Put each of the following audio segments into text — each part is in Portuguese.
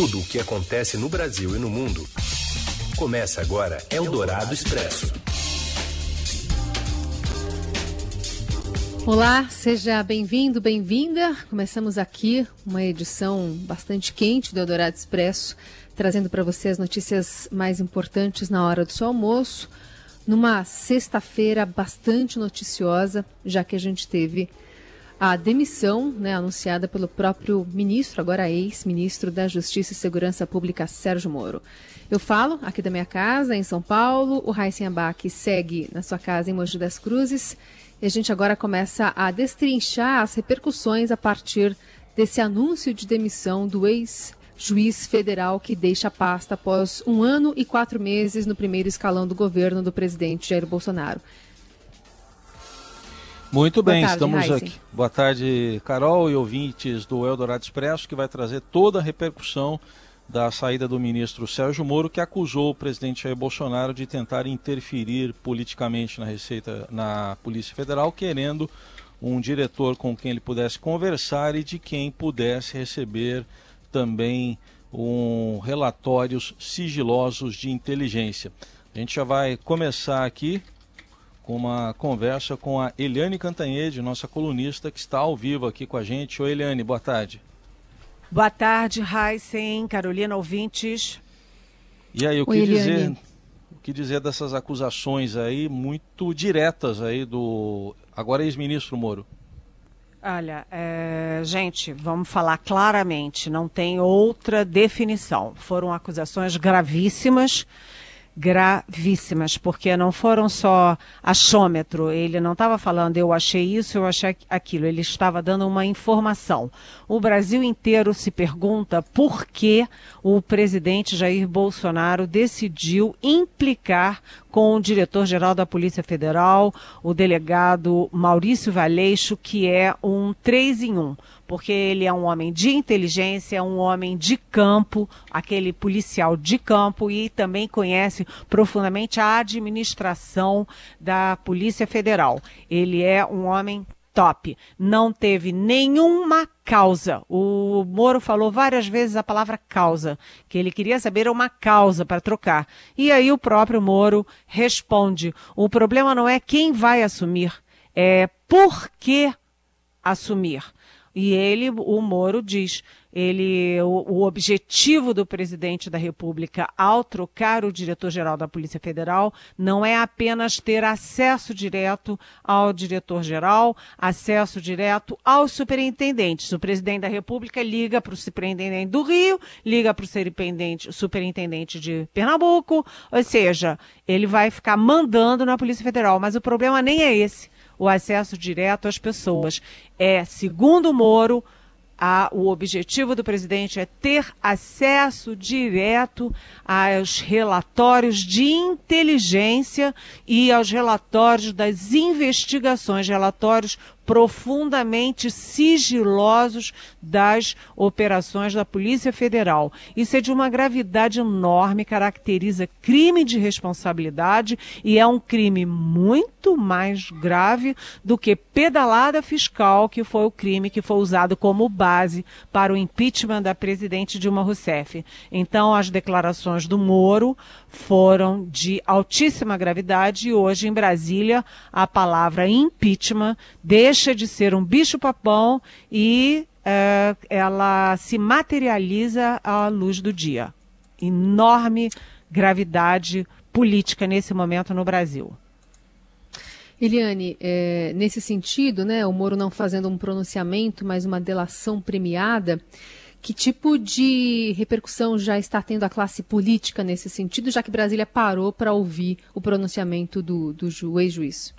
Tudo o que acontece no Brasil e no mundo. Começa agora Eldorado Expresso. Olá, seja bem-vindo, bem-vinda. Começamos aqui uma edição bastante quente do Eldorado Expresso, trazendo para você as notícias mais importantes na hora do seu almoço, numa sexta-feira bastante noticiosa, já que a gente teve a demissão né, anunciada pelo próprio ministro, agora ex-ministro da Justiça e Segurança Pública, Sérgio Moro. Eu falo aqui da minha casa, em São Paulo, o Raíssen Abac segue na sua casa em Mogi das Cruzes, e a gente agora começa a destrinchar as repercussões a partir desse anúncio de demissão do ex-juiz federal que deixa a pasta após um ano e quatro meses no primeiro escalão do governo do presidente Jair Bolsonaro. Muito bem, tarde, estamos Heisen. aqui. Boa tarde, Carol e ouvintes do Eldorado Expresso, que vai trazer toda a repercussão da saída do ministro Sérgio Moro, que acusou o presidente Jair Bolsonaro de tentar interferir politicamente na Receita, na Polícia Federal, querendo um diretor com quem ele pudesse conversar e de quem pudesse receber também um relatórios sigilosos de inteligência. A gente já vai começar aqui com uma conversa com a Eliane Cantanhede, nossa colunista, que está ao vivo aqui com a gente. Oi, Eliane, boa tarde. Boa tarde, Heisen, Carolina, ouvintes. E aí, o que Oi, dizer, o que dizer dessas acusações aí muito diretas aí do agora ex-ministro Moro? Olha, é, gente, vamos falar claramente, não tem outra definição. Foram acusações gravíssimas gravíssimas, porque não foram só achômetro, ele não estava falando eu achei isso, eu achei aquilo, ele estava dando uma informação. O Brasil inteiro se pergunta por que o presidente Jair Bolsonaro decidiu implicar com o diretor-geral da Polícia Federal, o delegado Maurício Valeixo, que é um três em um porque ele é um homem de inteligência, é um homem de campo, aquele policial de campo e também conhece profundamente a administração da Polícia Federal. Ele é um homem top. Não teve nenhuma causa. O Moro falou várias vezes a palavra causa, que ele queria saber uma causa para trocar. E aí o próprio Moro responde: o problema não é quem vai assumir, é por que assumir. E ele, o Moro, diz: ele, o, o, objetivo do presidente da República ao trocar o diretor-geral da Polícia Federal não é apenas ter acesso direto ao diretor-geral, acesso direto aos superintendentes. O presidente da República liga para o superintendente do Rio, liga para o superintendente, superintendente de Pernambuco, ou seja, ele vai ficar mandando na Polícia Federal. Mas o problema nem é esse o acesso direto às pessoas. É, segundo Moro, a, o objetivo do presidente é ter acesso direto aos relatórios de inteligência e aos relatórios das investigações, relatórios profundamente sigilosos das operações da Polícia Federal. Isso é de uma gravidade enorme, caracteriza crime de responsabilidade e é um crime muito mais grave do que pedalada fiscal, que foi o crime que foi usado como base para o impeachment da presidente Dilma Rousseff. Então, as declarações do Moro foram de altíssima gravidade e hoje em Brasília a palavra impeachment deixa de ser um bicho-papão e é, ela se materializa à luz do dia. Enorme gravidade política nesse momento no Brasil. Eliane, é, nesse sentido, né, o Moro não fazendo um pronunciamento, mas uma delação premiada, que tipo de repercussão já está tendo a classe política nesse sentido, já que Brasília parou para ouvir o pronunciamento do, do ex-juiz?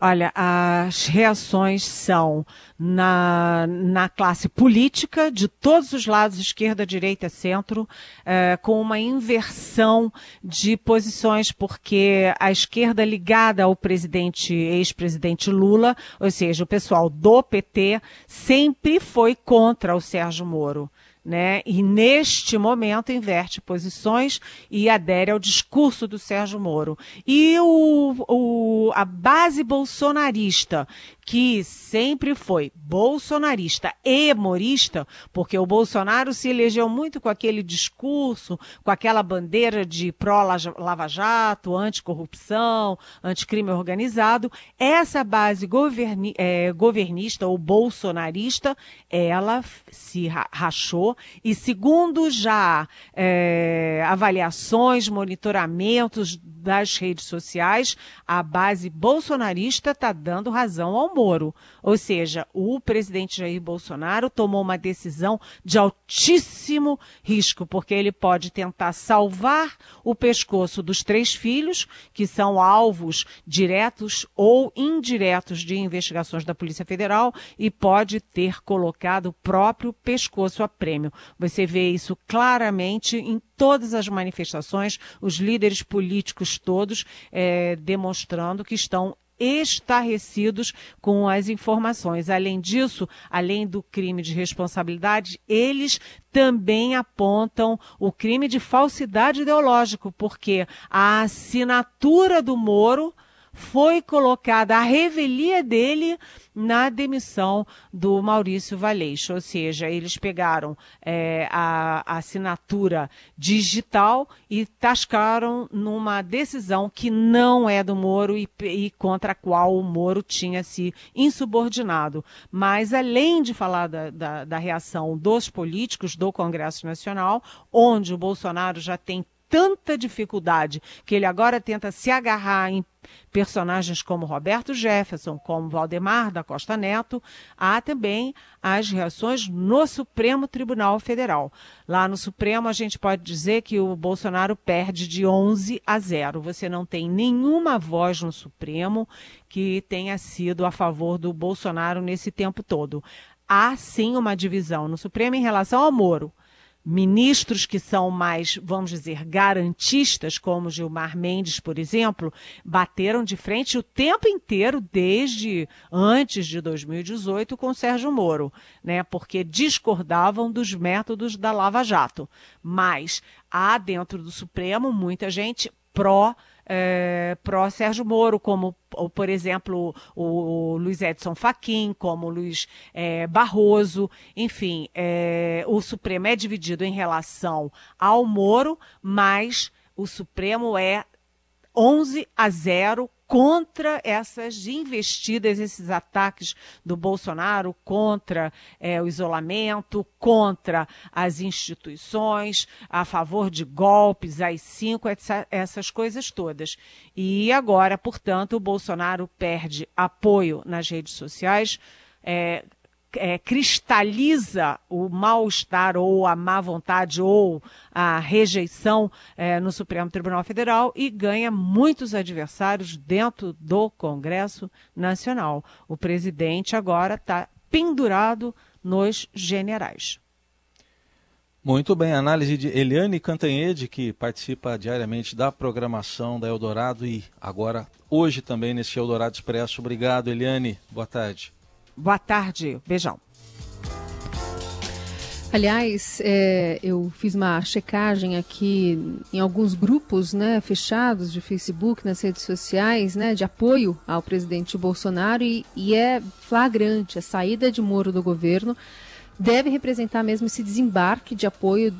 Olha, as reações são na, na classe política, de todos os lados, esquerda, direita, centro, é, com uma inversão de posições, porque a esquerda ligada ao presidente, ex-presidente Lula, ou seja, o pessoal do PT, sempre foi contra o Sérgio Moro né? E neste momento inverte posições e adere ao discurso do Sérgio Moro. E o, o, a base bolsonarista, que sempre foi bolsonarista e morista, porque o Bolsonaro se elegeu muito com aquele discurso, com aquela bandeira de pró-Lava Jato, anticorrupção, anticrime organizado. Essa base governi, é, governista ou bolsonarista, ela se rachou e segundo já é, avaliações, monitoramentos das redes sociais, a base bolsonarista está dando razão ao Moro. Ou seja, o presidente Jair Bolsonaro tomou uma decisão de altíssimo risco, porque ele pode tentar salvar o pescoço dos três filhos, que são alvos diretos ou indiretos de investigações da Polícia Federal, e pode ter colocado o próprio pescoço a prêmio. Você vê isso claramente em todas as manifestações, os líderes políticos todos é, demonstrando que estão estarrecidos com as informações. Além disso, além do crime de responsabilidade, eles também apontam o crime de falsidade ideológico, porque a assinatura do Moro foi colocada a revelia dele na demissão do Maurício Valeixo. Ou seja, eles pegaram é, a, a, assinatura digital e tascaram numa decisão que não é do Moro e, e, contra a qual o Moro tinha se insubordinado. Mas, além de falar da, da, da reação dos políticos do Congresso Nacional, onde o Bolsonaro já tem tanta dificuldade que ele agora tenta se agarrar em personagens como Roberto Jefferson, como Valdemar da Costa Neto, há também as reações no Supremo Tribunal Federal. Lá no Supremo, a gente pode dizer que o Bolsonaro perde de 11 a 0. Você não tem nenhuma voz no Supremo que tenha sido a favor do Bolsonaro nesse tempo todo. Há sim uma divisão no Supremo em relação ao Moro ministros que são mais, vamos dizer, garantistas, como Gilmar Mendes, por exemplo, bateram de frente o tempo inteiro, desde antes de 2018, com Sérgio Moro, né? Porque discordavam dos métodos da Lava Jato. Mas há dentro do Supremo muita gente pró é, pró Sérgio Moro, como, por exemplo, o, Luiz Edson Fachin, como Luiz é, Barroso. Enfim, é, o Supremo é dividido em relação ao Moro, mas o Supremo é 11 a 0 contra essas investidas, esses ataques do Bolsonaro contra é, o isolamento, contra as instituições, a favor de golpes, as cinco, essas coisas todas. E agora, portanto, o Bolsonaro perde apoio nas redes sociais. É, é, cristaliza o mal-estar ou a má vontade ou a rejeição é, no Supremo Tribunal Federal e ganha muitos adversários dentro do Congresso Nacional. O presidente agora está pendurado nos generais. Muito bem, análise de Eliane Cantanhede, que participa diariamente da programação da Eldorado e agora hoje também nesse Eldorado Expresso. Obrigado, Eliane. Boa tarde. Boa tarde. Beijão. Aliás, é, eu fiz uma checagem aqui em alguns grupos né, fechados de Facebook, nas redes sociais, né, de apoio ao presidente Bolsonaro e, e é flagrante a saída de Moro do governo deve representar mesmo esse desembarque de apoio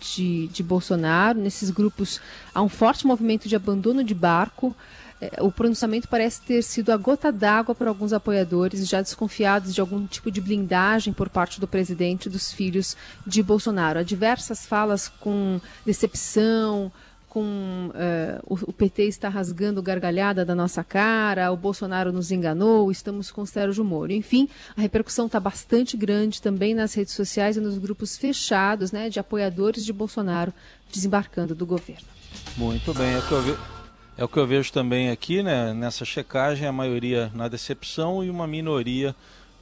de, de Bolsonaro. Nesses grupos há um forte movimento de abandono de barco. É, o pronunciamento parece ter sido a gota d'água para alguns apoiadores, já desconfiados de algum tipo de blindagem por parte do presidente dos filhos de Bolsonaro. Há diversas falas com decepção, com uh, o, PT está rasgando gargalhada da nossa cara, o Bolsonaro nos enganou, estamos com Sérgio Moro. Enfim, a repercussão está bastante grande também nas redes sociais e nos grupos fechados né, de apoiadores de Bolsonaro desembarcando do governo. Muito bem, é que eu vi é o que eu vejo também aqui, né? Nessa checagem, a maioria na decepção e uma minoria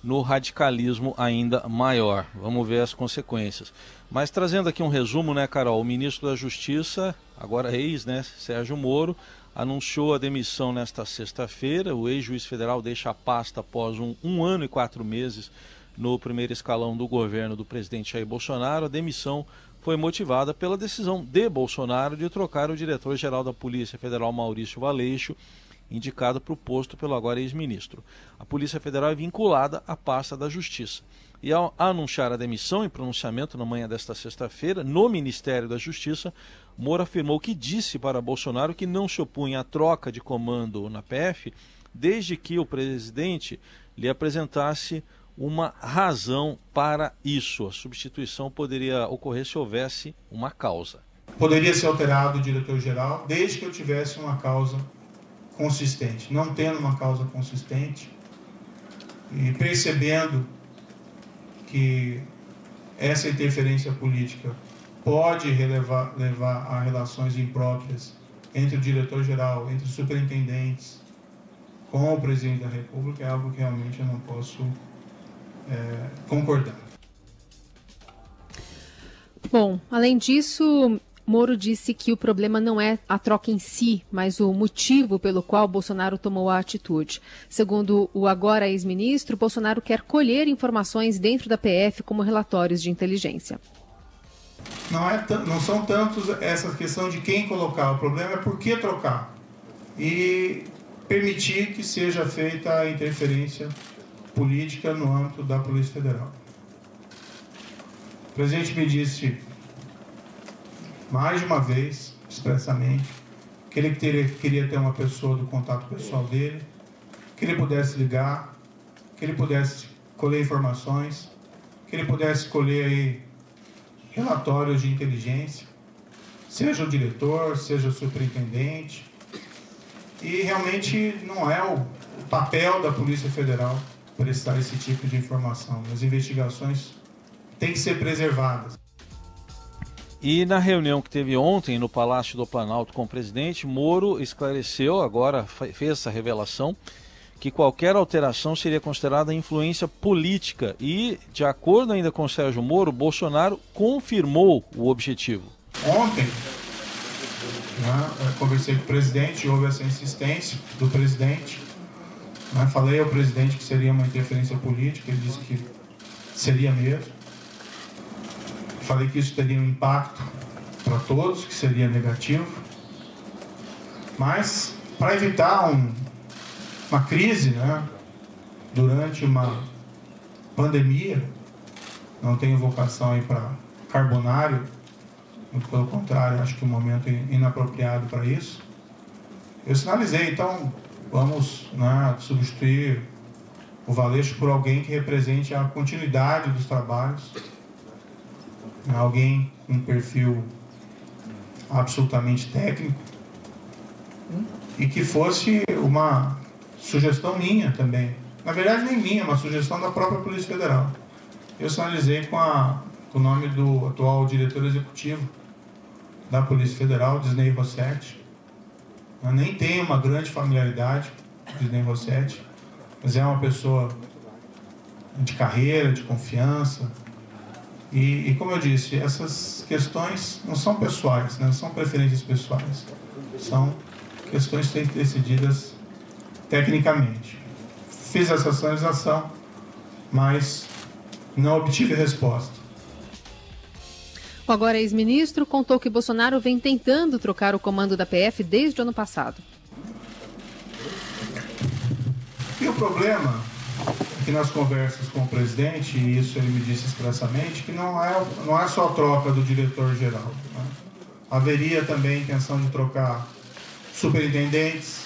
no radicalismo ainda maior. Vamos ver as consequências. Mas trazendo aqui um resumo, né, Carol? O ministro da Justiça, agora ex, né, Sérgio Moro, anunciou a demissão nesta sexta-feira. O ex-juiz federal deixa a pasta após um, um ano e quatro meses no primeiro escalão do governo do presidente Jair Bolsonaro. A demissão foi motivada pela decisão de Bolsonaro de trocar o diretor-geral da Polícia Federal, Maurício Valeixo, indicado para o posto pelo agora ex-ministro. A Polícia Federal é vinculada à pasta da Justiça. E ao anunciar a demissão em pronunciamento na manhã desta sexta-feira, no Ministério da Justiça, Moro afirmou que disse para Bolsonaro que não se opunha à troca de comando na PF, desde que o presidente lhe apresentasse uma razão para isso. A substituição poderia ocorrer se houvesse uma causa. Poderia ser alterado o diretor-geral desde que eu tivesse uma causa consistente. Não tendo uma causa consistente e percebendo que essa interferência política pode relevar, levar a relações impróprias entre o diretor-geral, entre os superintendentes, com o presidente da República, é algo que realmente eu não posso é, concordar. Bom, além disso, Moro disse que o problema não é a troca em si, mas o motivo pelo qual Bolsonaro tomou a atitude. Segundo o agora ex-ministro, Bolsonaro quer colher informações dentro da PF como relatórios de inteligência. Não, é não são tantos essa questão de quem colocar, o problema é por que trocar. E permitir que seja feita a interferência política no âmbito da Polícia Federal. O presidente me disse mais de uma vez, expressamente, que ele teria, queria ter uma pessoa do contato pessoal dele, que ele pudesse ligar, que ele pudesse colher informações, que ele pudesse colher aí relatórios de inteligência, seja o diretor, seja o superintendente. E realmente não é o papel da Polícia Federal prestar esse tipo de informação. As investigações têm que ser preservadas. E na reunião que teve ontem no Palácio do Planalto com o presidente, Moro esclareceu, agora fez essa revelação, que qualquer alteração seria considerada influência política. E, de acordo ainda com Sérgio Moro, Bolsonaro confirmou o objetivo. Ontem, né, conversei com o presidente, houve essa insistência do presidente. Né, falei ao presidente que seria uma interferência política, ele disse que seria mesmo. Falei que isso teria um impacto para todos, que seria negativo. Mas, para evitar um, uma crise, né, durante uma pandemia, não tenho vocação para carbonário, muito pelo contrário, acho que é um momento inapropriado para isso. Eu sinalizei, então vamos né, substituir o Valeixo por alguém que represente a continuidade dos trabalhos alguém com um perfil absolutamente técnico e que fosse uma sugestão minha também. Na verdade, nem minha, uma sugestão da própria Polícia Federal. Eu sinalizei com, a, com o nome do atual diretor executivo da Polícia Federal, Disney Rossetti. Eu nem tenho uma grande familiaridade com Disney Rossetti, mas é uma pessoa de carreira, de confiança, e, e, como eu disse, essas questões não são pessoais, né? não são preferências pessoais, são questões que têm que decididas tecnicamente. Fiz essa sinalização, mas não obtive resposta. O agora ex-ministro contou que Bolsonaro vem tentando trocar o comando da PF desde o ano passado. E o problema que nas conversas com o presidente, e isso ele me disse expressamente, que não é, não é só a troca do diretor-geral. Né? Haveria também intenção de trocar superintendentes,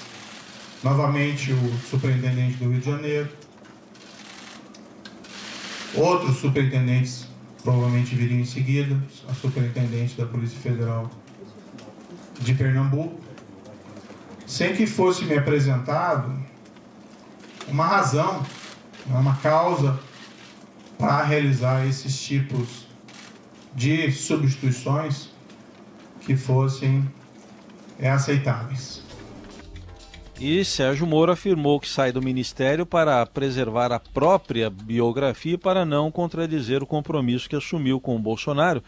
novamente o superintendente do Rio de Janeiro, outros superintendentes provavelmente viriam em seguida, a superintendente da Polícia Federal de Pernambuco, sem que fosse me apresentado uma razão é uma causa para realizar esses tipos de substituições que fossem é, aceitáveis. E Sérgio Moro afirmou que sai do ministério para preservar a própria biografia e para não contradizer o compromisso que assumiu com o Bolsonaro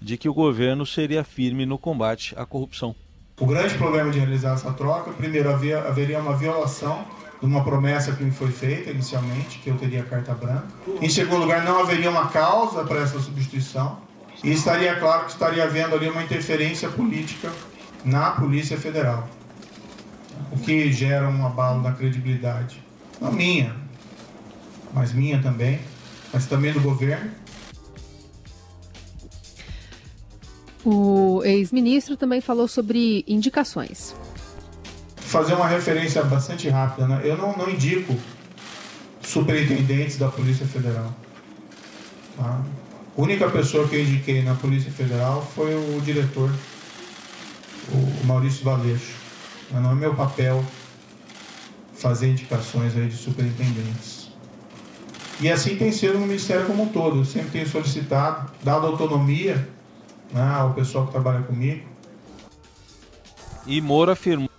de que o governo seria firme no combate à corrupção. O grande problema de realizar essa troca, primeiro, havia, haveria uma violação de uma promessa que me foi feita inicialmente, que eu teria carta branca. Em segundo lugar, não haveria uma causa para essa substituição. E estaria claro que estaria havendo ali uma interferência política na Polícia Federal. O que gera um abalo na credibilidade. Não minha, mas minha também, mas também do governo. O ex-ministro também falou sobre indicações fazer uma referência bastante rápida. Né? Eu não, não indico superintendentes da Polícia Federal. Tá? A única pessoa que eu indiquei na Polícia Federal foi o diretor, o Maurício Valeixo. Não é meu papel fazer indicações aí de superintendentes. E assim tem sido no Ministério como um todo. Eu sempre tenho solicitado, dado autonomia né, ao pessoal que trabalha comigo. E Moura afirmou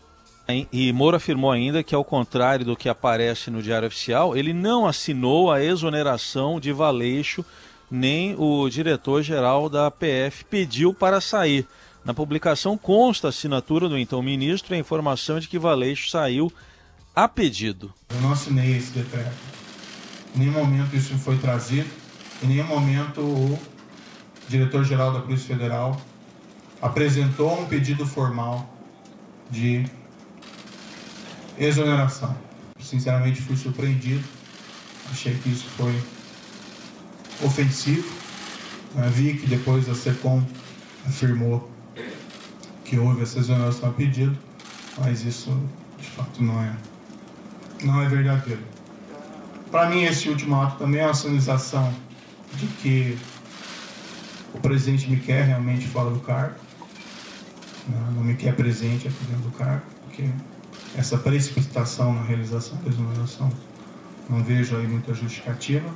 e Moura afirmou ainda que, ao contrário do que aparece no Diário Oficial, ele não assinou a exoneração de Valeixo, nem o diretor-geral da PF pediu para sair. Na publicação consta a assinatura do então ministro e a informação de que Valeixo saiu a pedido. Eu não assinei esse decreto. Em nenhum momento isso foi trazido, em nenhum momento o diretor-geral da Polícia Federal apresentou um pedido formal de exoneração. Sinceramente, fui surpreendido. Achei que isso foi ofensivo. Eu vi que depois a SECOM afirmou que houve essa exoneração a pedido, mas isso de fato não é, não é verdadeiro. Para mim, esse último ato também é uma sinalização de que o presidente me quer realmente fora do cargo, não me quer presente aqui dentro do cargo, porque essa precipitação na realização da exoneração. Não vejo aí muita justificativa.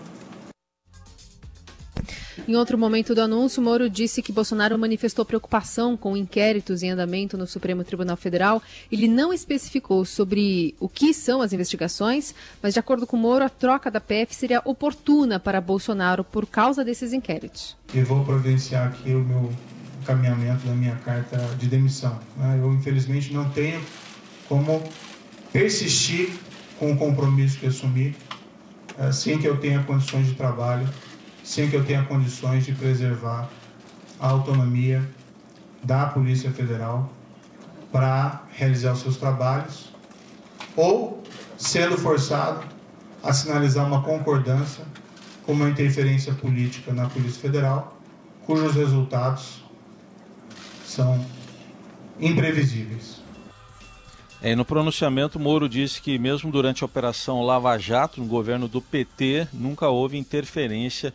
Em outro momento do anúncio, Moro disse que Bolsonaro manifestou preocupação com inquéritos em andamento no Supremo Tribunal Federal. Ele não especificou sobre o que são as investigações, mas, de acordo com Moro, a troca da PF seria oportuna para Bolsonaro por causa desses inquéritos. E vou providenciar aqui o meu encaminhamento da minha carta de demissão. Né? Eu, infelizmente, não tenho como persistir com o compromisso que assumi, sem que eu tenha condições de trabalho, sem que eu tenha condições de preservar a autonomia da Polícia Federal para realizar os seus trabalhos, ou sendo forçado a sinalizar uma concordância com uma interferência política na Polícia Federal, cujos resultados são imprevisíveis. É, no pronunciamento, Moro disse que, mesmo durante a Operação Lava Jato, no governo do PT, nunca houve interferência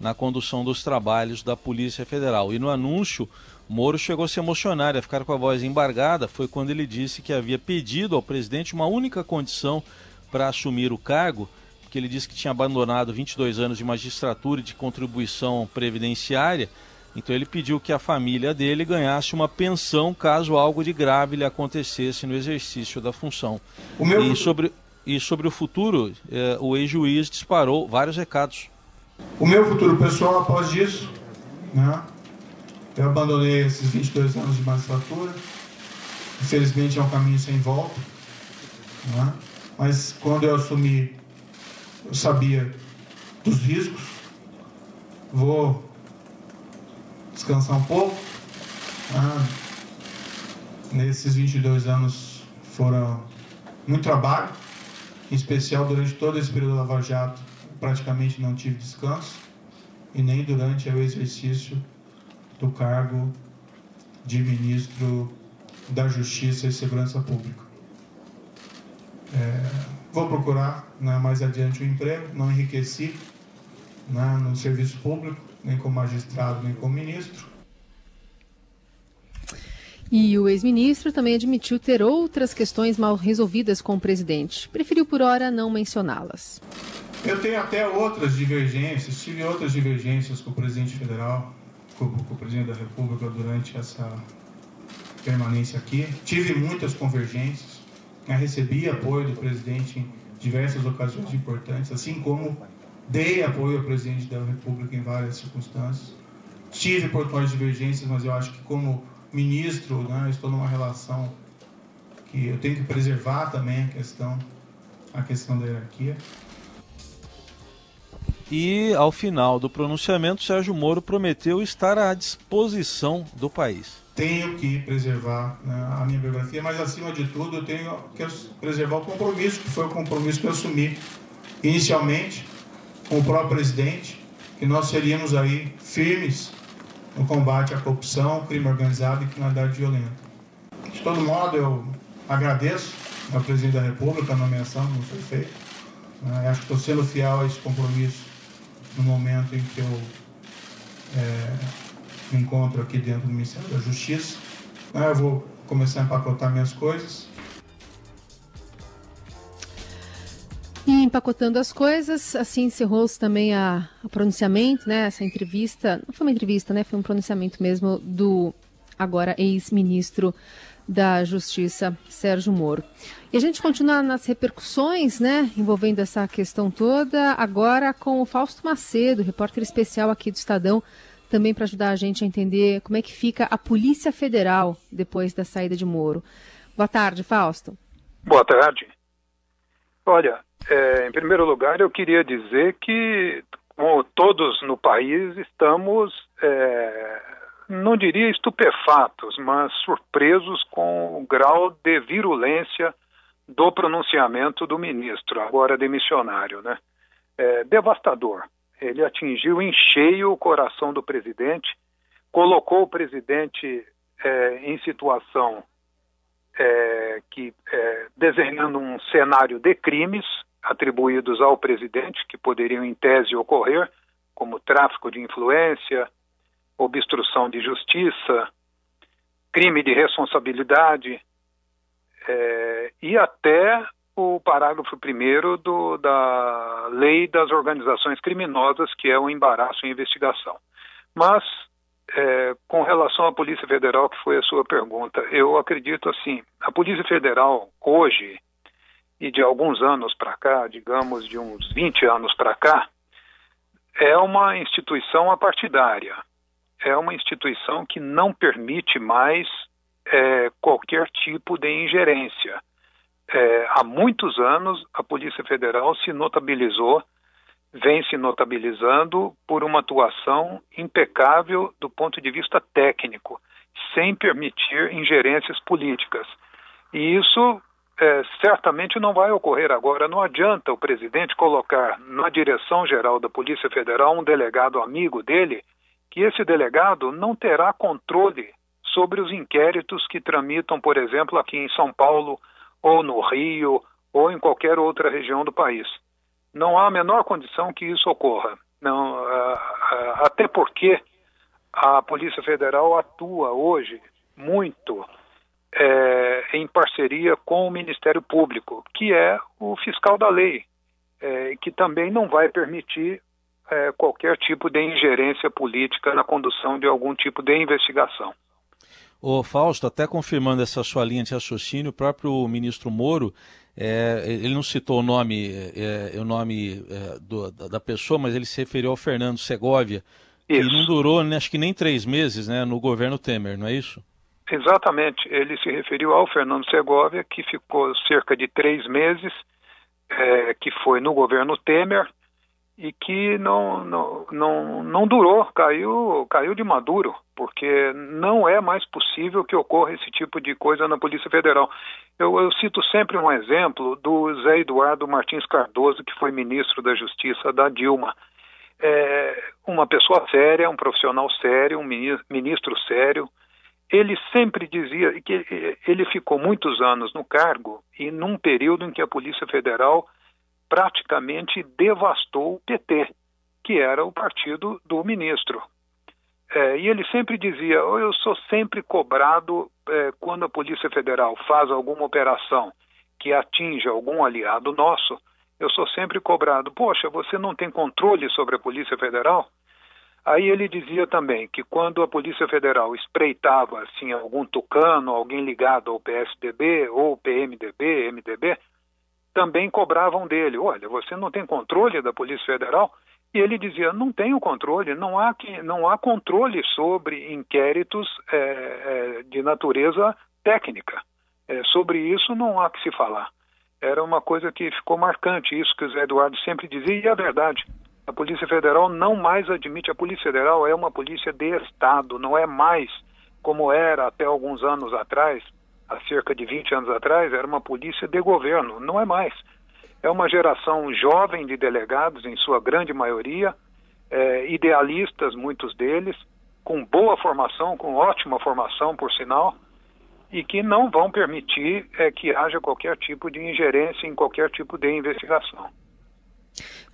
na condução dos trabalhos da Polícia Federal. E no anúncio, Moro chegou a se emocionar, a ficar com a voz embargada. Foi quando ele disse que havia pedido ao presidente uma única condição para assumir o cargo, porque ele disse que tinha abandonado 22 anos de magistratura e de contribuição previdenciária então ele pediu que a família dele ganhasse uma pensão caso algo de grave lhe acontecesse no exercício da função. Meu... E, sobre, e sobre o futuro, eh, o ex-juiz disparou vários recados. O meu futuro pessoal, após isso, né, eu abandonei esses 22 anos de magistratura. Infelizmente é um caminho sem volta. Né, mas quando eu assumi, eu sabia dos riscos. Vou descansar um pouco. Ah, nesses 22 anos foram muito trabalho, em especial durante todo esse período da Lava Jato, praticamente não tive descanso, e nem durante o exercício do cargo de ministro da Justiça e Segurança Pública. É, vou procurar né, mais adiante o um emprego, não enriqueci né, no serviço público, nem como magistrado, nem como ministro. E o ex-ministro também admitiu ter outras questões mal resolvidas com o presidente. Preferiu, por hora, não mencioná-las. Eu tenho até outras divergências, tive outras divergências com o presidente federal, com, com o presidente da República durante essa permanência aqui. Tive muitas convergências, né? recebi apoio do presidente em diversas ocasiões importantes, assim como Dei apoio ao presidente da República em várias circunstâncias. Tive portuais divergências, mas eu acho que como ministro, né, estou numa relação que eu tenho que preservar também a questão a questão da hierarquia. E ao final do pronunciamento, Sérgio Moro prometeu estar à disposição do país. Tenho que preservar né, a minha biografia, mas acima de tudo eu tenho que preservar o compromisso, que foi o compromisso que eu assumi inicialmente com o próprio presidente, que nós seríamos aí firmes no combate à corrupção, crime organizado e criminalidade violenta. De todo modo, eu agradeço ao presidente da República a nomeação que foi feita. Né, acho que estou sendo fiel a esse compromisso no momento em que eu é, me encontro aqui dentro do Ministério da Justiça. Eu vou começar a empacotar minhas coisas. E empacotando as coisas, assim encerrou-se também a, a, pronunciamento, né? Essa entrevista, não foi uma entrevista, né? Foi um pronunciamento mesmo do agora ex-ministro da Justiça, Sérgio Moro. E a gente continua nas repercussões, né, envolvendo essa questão toda, agora com o Fausto Macedo, repórter especial aqui do Estadão, também para ajudar a gente a entender como é que fica a Polícia Federal depois da saída de Moro. Boa tarde, Fausto. Boa tarde. Olha, é, em primeiro lugar, eu queria dizer que, como todos no país, estamos é, não diria estupefatos, mas surpresos com o grau de virulência do pronunciamento do ministro, agora demissionário, né? É, devastador. Ele atingiu em cheio o coração do presidente, colocou o presidente é, em situação é, que é, desenhando um cenário de crimes atribuídos ao presidente que poderiam em tese ocorrer, como tráfico de influência, obstrução de justiça, crime de responsabilidade é, e até o parágrafo primeiro do, da lei das organizações criminosas, que é o embaraço em investigação. Mas, é, com relação à Polícia Federal, que foi a sua pergunta, eu acredito assim, a Polícia Federal hoje, e de alguns anos para cá, digamos de uns 20 anos para cá, é uma instituição apartidária é uma instituição que não permite mais é, qualquer tipo de ingerência. É, há muitos anos, a Polícia Federal se notabilizou, vem se notabilizando por uma atuação impecável do ponto de vista técnico, sem permitir ingerências políticas. E isso é, certamente não vai ocorrer agora. Não adianta o presidente colocar na direção geral da Polícia Federal um delegado amigo dele que esse delegado não terá controle sobre os inquéritos que tramitam, por exemplo, aqui em São Paulo, ou no Rio, ou em qualquer outra região do país. Não há a menor condição que isso ocorra. Não, até porque a Polícia Federal atua hoje muito é, em parceria com o Ministério Público, que é o fiscal da lei, é, que também não vai permitir é, qualquer tipo de ingerência política na condução de algum tipo de investigação. O Fausto, até confirmando essa sua linha de raciocínio, o próprio ministro Moro, é, ele não citou o nome, é, é o nome é, do, da pessoa, mas ele se referiu ao Fernando Segovia, isso. que não durou, né, acho que nem três meses, né, no governo Temer, não é isso? Exatamente. Ele se referiu ao Fernando Segovia, que ficou cerca de três meses, é, que foi no governo Temer, e que não, não, não, não durou, caiu, caiu de maduro, porque não é mais possível que ocorra esse tipo de coisa na Polícia Federal. Eu, eu cito sempre um exemplo do Zé Eduardo Martins Cardoso, que foi ministro da Justiça da Dilma. É uma pessoa séria, um profissional sério, um ministro sério. Ele sempre dizia que ele ficou muitos anos no cargo e num período em que a Polícia Federal praticamente devastou o PT, que era o partido do ministro. É, e ele sempre dizia: eu sou sempre cobrado é, quando a Polícia Federal faz alguma operação que atinja algum aliado nosso, eu sou sempre cobrado: poxa, você não tem controle sobre a Polícia Federal? Aí ele dizia também que quando a Polícia Federal espreitava assim algum tucano, alguém ligado ao PSDB ou PMDB, MDB, também cobravam dele: olha, você não tem controle da Polícia Federal? E ele dizia: não tenho controle, não há, que, não há controle sobre inquéritos é, é, de natureza técnica. É, sobre isso não há que se falar. era uma coisa que ficou marcante, isso que o Zé Eduardo sempre dizia, e é verdade. A Polícia Federal não mais admite, a Polícia Federal é uma polícia de Estado, não é mais como era até alguns anos atrás, há cerca de 20 anos atrás, era uma polícia de governo, não é mais. É uma geração jovem de delegados, em sua grande maioria, é, idealistas, muitos deles, com boa formação, com ótima formação, por sinal, e que não vão permitir é, que haja qualquer tipo de ingerência em qualquer tipo de investigação.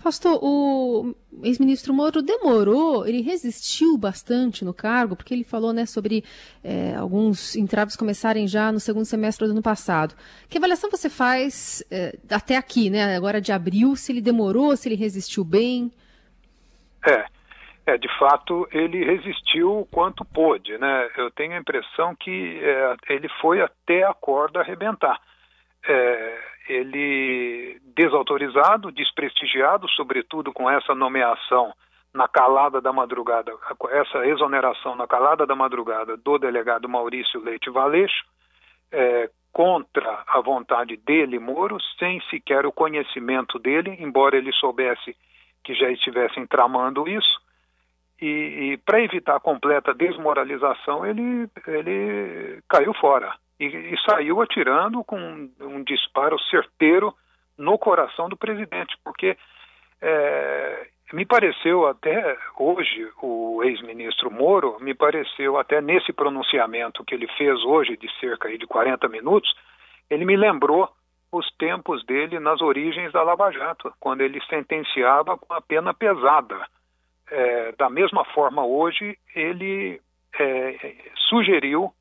Pastor, o ex-ministro Moro demorou, ele resistiu bastante no cargo, porque ele falou né, sobre é, alguns entraves começarem já no segundo semestre do ano passado. Que avaliação você faz é, até aqui, né, agora de abril, se ele demorou, se ele resistiu bem? É, é, de fato, ele resistiu o quanto pôde, né? Eu tenho a impressão que é, ele foi até a corda arrebentar. É, ele desautorizado, desprestigiado, sobretudo com essa nomeação na calada da madrugada, essa exoneração na calada da madrugada do delegado Maurício Leite Valeixo, é, contra a vontade dele, Moro, sem sequer o conhecimento dele, embora ele soubesse que já estivessem tramando isso. E, e para evitar a completa desmoralização, ele, ele caiu fora e, e saiu atirando com um disparo certeiro no coração do presidente, porque é, me pareceu até hoje, o ex-ministro Moro, me pareceu até nesse pronunciamento que ele fez hoje, de cerca de 40 minutos, ele me lembrou os tempos dele nas origens da Lava Jato, quando ele sentenciava com a pena pesada. É, da mesma forma, hoje, ele é, sugeriu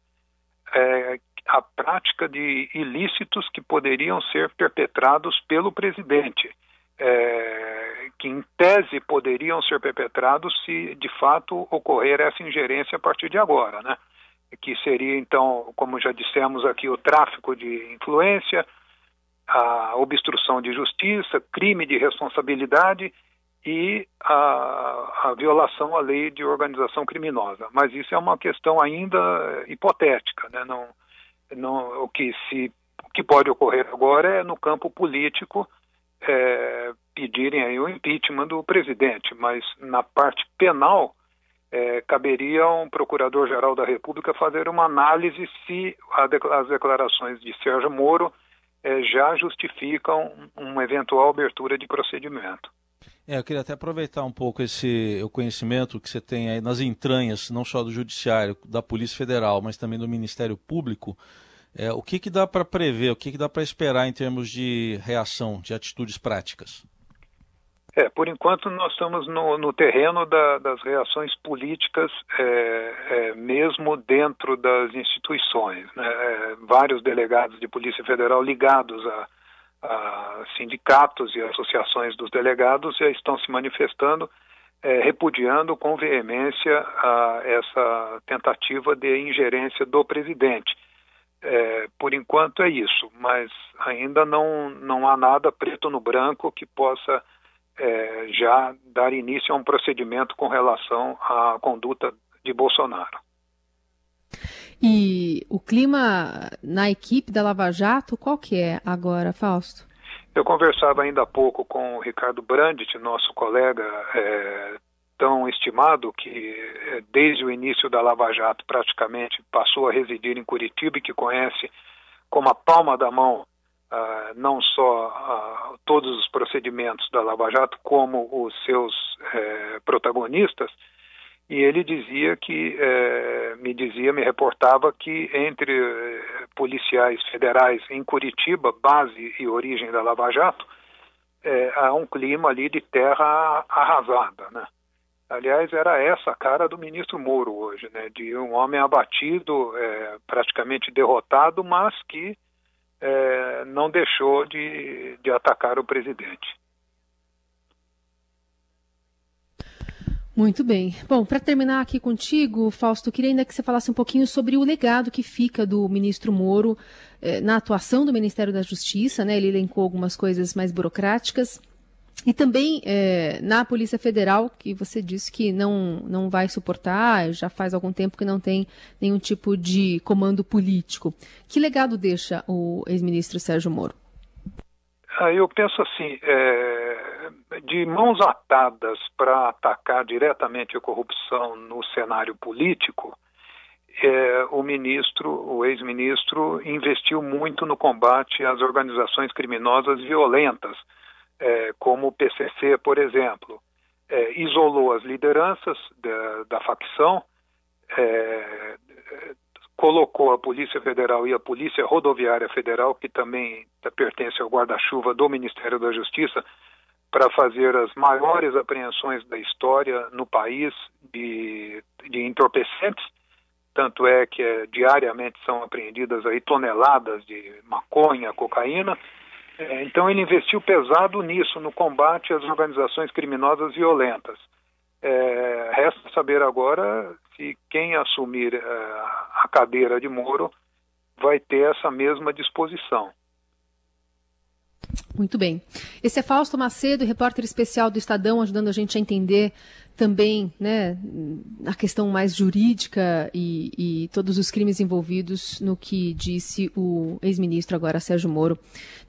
é, a prática de ilícitos que poderiam ser perpetrados pelo presidente, é, que em tese poderiam ser perpetrados se de fato ocorrer essa ingerência a partir de agora, né? Que seria então, como já dissemos aqui, o tráfico de influência, a obstrução de justiça, crime de responsabilidade e a, a, violação à lei de organização criminosa. Mas isso é uma questão ainda hipotética, né? Não, não, o que se que pode ocorrer agora é no campo político é, pedirem aí o impeachment do presidente, mas na parte penal é, caberia a um procurador-geral da República fazer uma análise se as declarações de Sérgio Moro é, já justificam uma eventual abertura de procedimento. É, eu queria até aproveitar um pouco esse o conhecimento que você tem aí nas entranhas, não só do Judiciário, da Polícia Federal, mas também do Ministério Público. É, o que, que dá para prever, o que, que dá para esperar em termos de reação, de atitudes práticas? É, por enquanto nós estamos no, no terreno da, das reações políticas, é, é, mesmo dentro das instituições. Né? É, vários delegados de Polícia Federal ligados a, sindicatos e associações dos delegados já estão se manifestando, é, repudiando com veemência essa tentativa de ingerência do presidente. É, por enquanto é isso, mas ainda não, não há nada preto no branco que possa é, já dar início a um procedimento com relação à conduta de Bolsonaro. E o clima na equipe da Lava Jato, qual que é agora, Fausto? Eu conversava ainda há pouco com o Ricardo Brandt, nosso colega é, tão estimado, que é, desde o início da Lava Jato praticamente passou a residir em Curitiba e que conhece como a palma da mão Uh, não só uh, todos os procedimentos da Lava Jato, como os seus uh, protagonistas, e ele dizia que, eh, me dizia, me reportava que entre eh, policiais federais em Curitiba, base e origem da Lava Jato, eh, há um clima ali de terra arrasada, né? Aliás, era essa a cara do ministro Moro hoje, né? De um homem abatido, praticamente derrotado, mas que não deixou de, de atacar o presidente. Muito bem. Bom, para terminar aqui contigo, Fausto, queria ainda que você falasse um pouquinho sobre o legado que fica do ministro Moro eh, na atuação do Ministério da Justiça, né? Ele elencou algumas coisas mais burocráticas. E também eh, na Polícia Federal, que você disse que não, não vai suportar, já faz algum tempo que não tem nenhum tipo de comando político. Que legado deixa o ex-ministro Sérgio Moro? eu penso assim, é, de mãos atadas para atacar diretamente a corrupção no cenário político, é, o ministro, o ex-ministro, investiu muito no combate às organizações criminosas violentas, é, como o PCC, por exemplo. É, isolou as lideranças da, da facção, é, colocou a Polícia Federal e a Polícia Rodoviária Federal, que também pertence ao guarda-chuva do Ministério da Justiça, para fazer as maiores apreensões da história no país de, de entorpecentes. Tanto é que é, diariamente são apreendidas aí toneladas de maconha, cocaína. É, então ele investiu pesado nisso, no combate às organizações criminosas violentas. É, resta saber agora se quem assumir a cadeira de Moro vai ter essa mesma disposição. Muito bem. Esse é Fausto Macedo, repórter especial do Estadão, ajudando a gente a entender também né, a questão mais jurídica e, e todos os crimes envolvidos no que disse o ex-ministro, agora Sérgio Moro,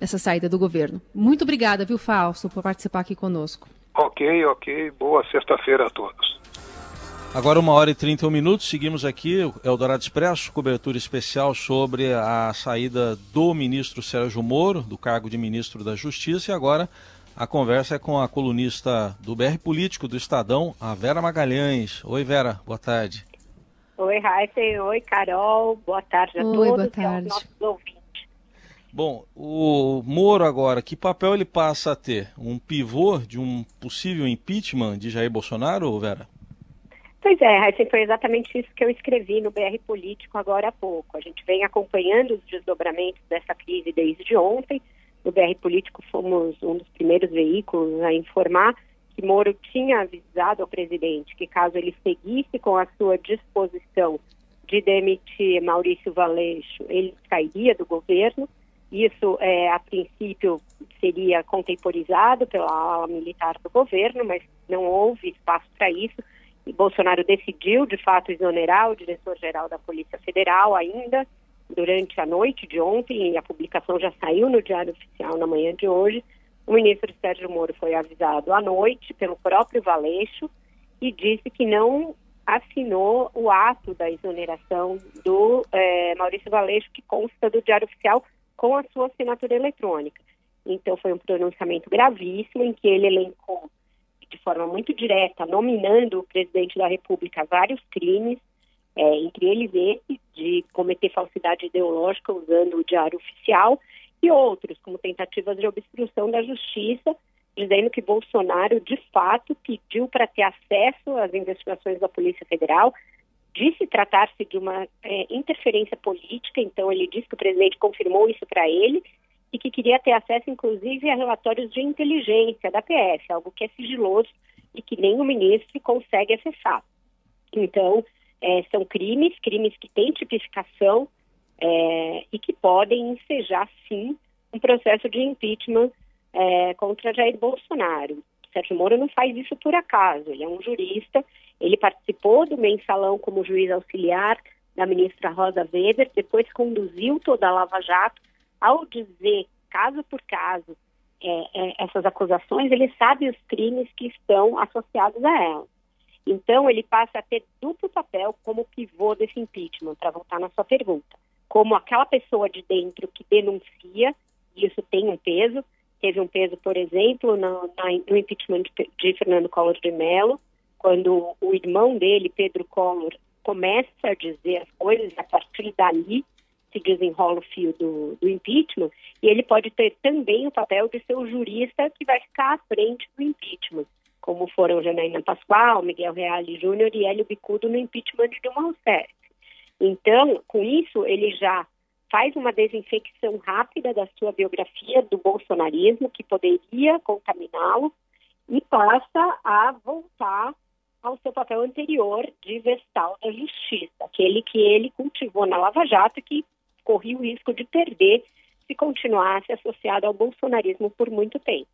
nessa saída do governo. Muito obrigada, viu, Fausto, por participar aqui conosco. Ok, ok. Boa sexta-feira a todos. Agora, uma hora e 31 minutos, seguimos aqui, Eldorado Expresso, cobertura especial sobre a saída do ministro Sérgio Moro, do cargo de ministro da Justiça, e agora a conversa é com a colunista do BR Político do Estadão, a Vera Magalhães. Oi, Vera, boa tarde. Oi, Raíssa. Oi, Carol. Boa tarde a Oi, todos boa tarde. e aos nossos ouvintes. Bom, o Moro agora, que papel ele passa a ter? Um pivô de um possível impeachment de Jair Bolsonaro, Vera? Pois é, Raíssa, foi exatamente isso que eu escrevi no BR Político agora há pouco. A gente vem acompanhando os desdobramentos dessa crise desde ontem. No BR Político fomos um dos primeiros veículos a informar que Moro tinha avisado ao presidente que caso ele seguisse com a sua disposição de demitir Maurício Valeixo, ele sairia do governo. Isso, é, a princípio, seria contemporizado pela ala militar do governo, mas não houve espaço para isso. E Bolsonaro decidiu, de fato, exonerar o diretor-geral da Polícia Federal ainda durante a noite de ontem, e a publicação já saiu no Diário Oficial na manhã de hoje. O ministro Sérgio Moro foi avisado à noite pelo próprio Valeixo e disse que não assinou o ato da exoneração do eh, Maurício Valeixo, que consta do Diário Oficial, com a sua assinatura eletrônica. Então, foi um pronunciamento gravíssimo em que ele elencou de forma muito direta, nominando o presidente da República vários crimes, é, entre eles esse de cometer falsidade ideológica usando o diário oficial e outros, como tentativas de obstrução da justiça, dizendo que Bolsonaro, de fato, pediu para ter acesso às investigações da Polícia Federal, disse tratar-se de uma é, interferência política, então ele disse que o presidente confirmou isso para ele e que queria ter acesso, inclusive, a relatórios de inteligência da PF, algo que é sigiloso e que nem o ministro consegue acessar. Então, é, são crimes, crimes que têm tipificação é, e que podem ensejar, sim, um processo de impeachment é, contra Jair Bolsonaro. Sérgio Moro não faz isso por acaso, ele é um jurista ele participou do mensalão como juiz auxiliar da ministra Rosa Weber, depois conduziu toda a Lava Jato. Ao dizer, caso por caso, é, é, essas acusações, ele sabe os crimes que estão associados a elas. Então, ele passa a ter duplo papel como pivô desse impeachment, para voltar na sua pergunta. Como aquela pessoa de dentro que denuncia, e isso tem um peso, teve um peso, por exemplo, no, no impeachment de Fernando Collor de Mello, quando o irmão dele, Pedro Collor, começa a dizer as coisas, a partir dali se desenrola o fio do, do, impeachment, e ele pode ter também o papel de ser o jurista que vai ficar à frente do impeachment, como foram Janaína Pascoal, Miguel Reale Júnior e Hélio Bicudo no impeachment de Dilma Rousseff. Então, com isso, ele já faz uma desinfecção rápida da sua biografia do bolsonarismo, que poderia contaminá-lo, e passa a voltar ao seu papel anterior de vestal da justiça, aquele que ele cultivou na Lava Jato que corria o risco de perder se continuasse associado ao bolsonarismo por muito tempo.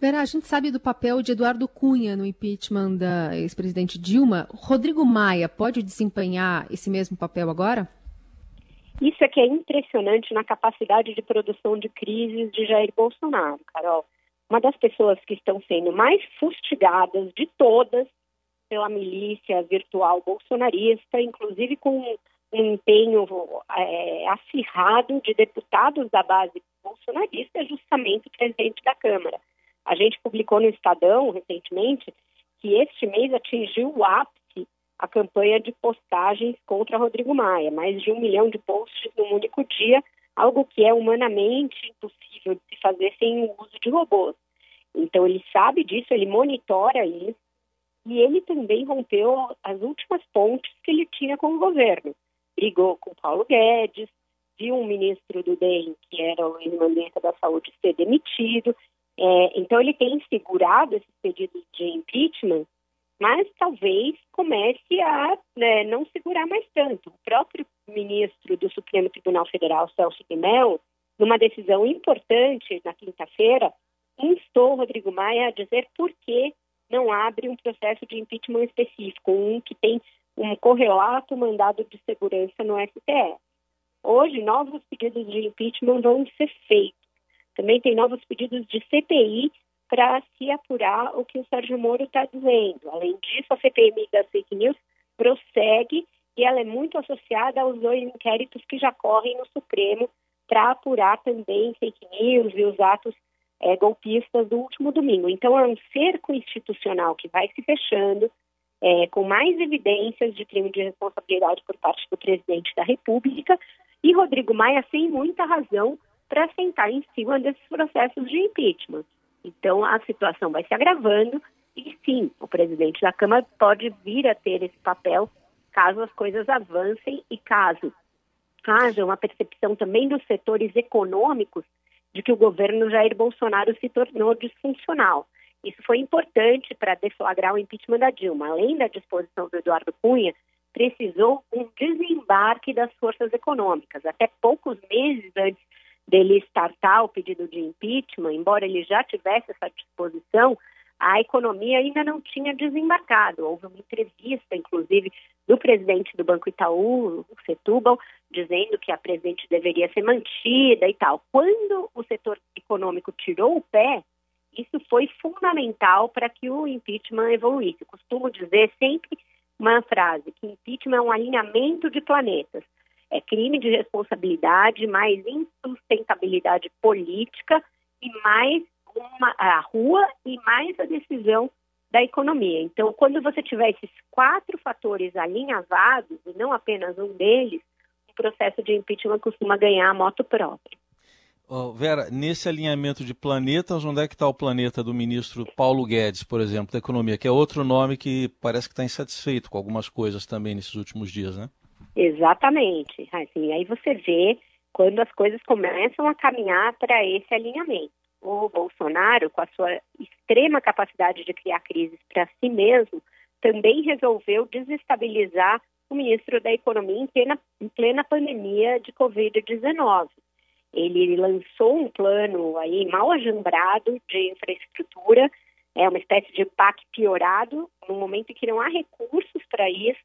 Vera, a gente sabe do papel de Eduardo Cunha no impeachment da ex-presidente Dilma. Rodrigo Maia pode desempenhar esse mesmo papel agora? Isso é que é impressionante na capacidade de produção de crises de Jair Bolsonaro, Carol. Uma das pessoas que estão sendo mais fustigadas de todas pela milícia virtual bolsonarista, inclusive com um empenho é, acirrado de deputados da base bolsonarista, justamente o presidente da Câmara. A gente publicou no Estadão recentemente que este mês atingiu o ápice a campanha de postagens contra Rodrigo Maia, mais de um milhão de posts num único dia, algo que é humanamente impossível de se fazer sem o uso de robôs. Então ele sabe disso, ele monitora isso e ele também rompeu as últimas pontes que ele tinha com o governo brigou com Paulo Guedes, viu um ministro do DEM, que era o ex-mandante da saúde, ser demitido. É, então, ele tem segurado esses pedidos de impeachment, mas talvez comece a né, não segurar mais tanto. O próprio ministro do Supremo Tribunal Federal, Celso de Mello, numa decisão importante na quinta-feira, instou Rodrigo Maia a dizer por que não abre um processo de impeachment específico, um que tem um correlato mandado de segurança no STF. Hoje, novos pedidos de impeachment vão ser feitos. Também tem novos pedidos de CPI para se apurar o que o Sérgio Moro está dizendo. Além disso, a CPMI das fake news prossegue e ela é muito associada aos dois inquéritos que já correm no Supremo para apurar também fake news e os atos é, golpistas do último domingo. Então, é um cerco institucional que vai se fechando, é, com mais evidências de crime de responsabilidade por parte do presidente da República e Rodrigo Maia sem muita razão para sentar em cima desses processos de impeachment. Então a situação vai se agravando e sim, o presidente da Câmara pode vir a ter esse papel caso as coisas avancem e caso haja uma percepção também dos setores econômicos de que o governo Jair Bolsonaro se tornou disfuncional. Isso foi importante para deflagrar o impeachment da Dilma. Além da disposição do Eduardo Cunha, precisou um desembarque das forças econômicas. Até poucos meses antes dele startar o pedido de impeachment, embora ele já tivesse essa disposição, a economia ainda não tinha desembarcado. Houve uma entrevista, inclusive, do presidente do Banco Itaú, o Setúbal, dizendo que a presidente deveria ser mantida e tal. Quando o setor econômico tirou o pé, isso foi fundamental para que o impeachment evoluísse. Eu costumo dizer sempre uma frase, que impeachment é um alinhamento de planetas. É crime de responsabilidade, mais insustentabilidade política e mais uma, a rua e mais a decisão da economia. Então, quando você tiver esses quatro fatores alinhavados, e não apenas um deles, o processo de impeachment costuma ganhar a moto própria. Vera, nesse alinhamento de planetas, onde é que está o planeta do ministro Paulo Guedes, por exemplo, da Economia, que é outro nome que parece que está insatisfeito com algumas coisas também nesses últimos dias, né? Exatamente. Assim, aí você vê quando as coisas começam a caminhar para esse alinhamento. O Bolsonaro, com a sua extrema capacidade de criar crises para si mesmo, também resolveu desestabilizar o ministro da Economia em plena, em plena pandemia de Covid-19. Ele lançou um plano aí mal ajambrado de infraestrutura, é uma espécie de PAC piorado, no momento em que não há recursos para isso,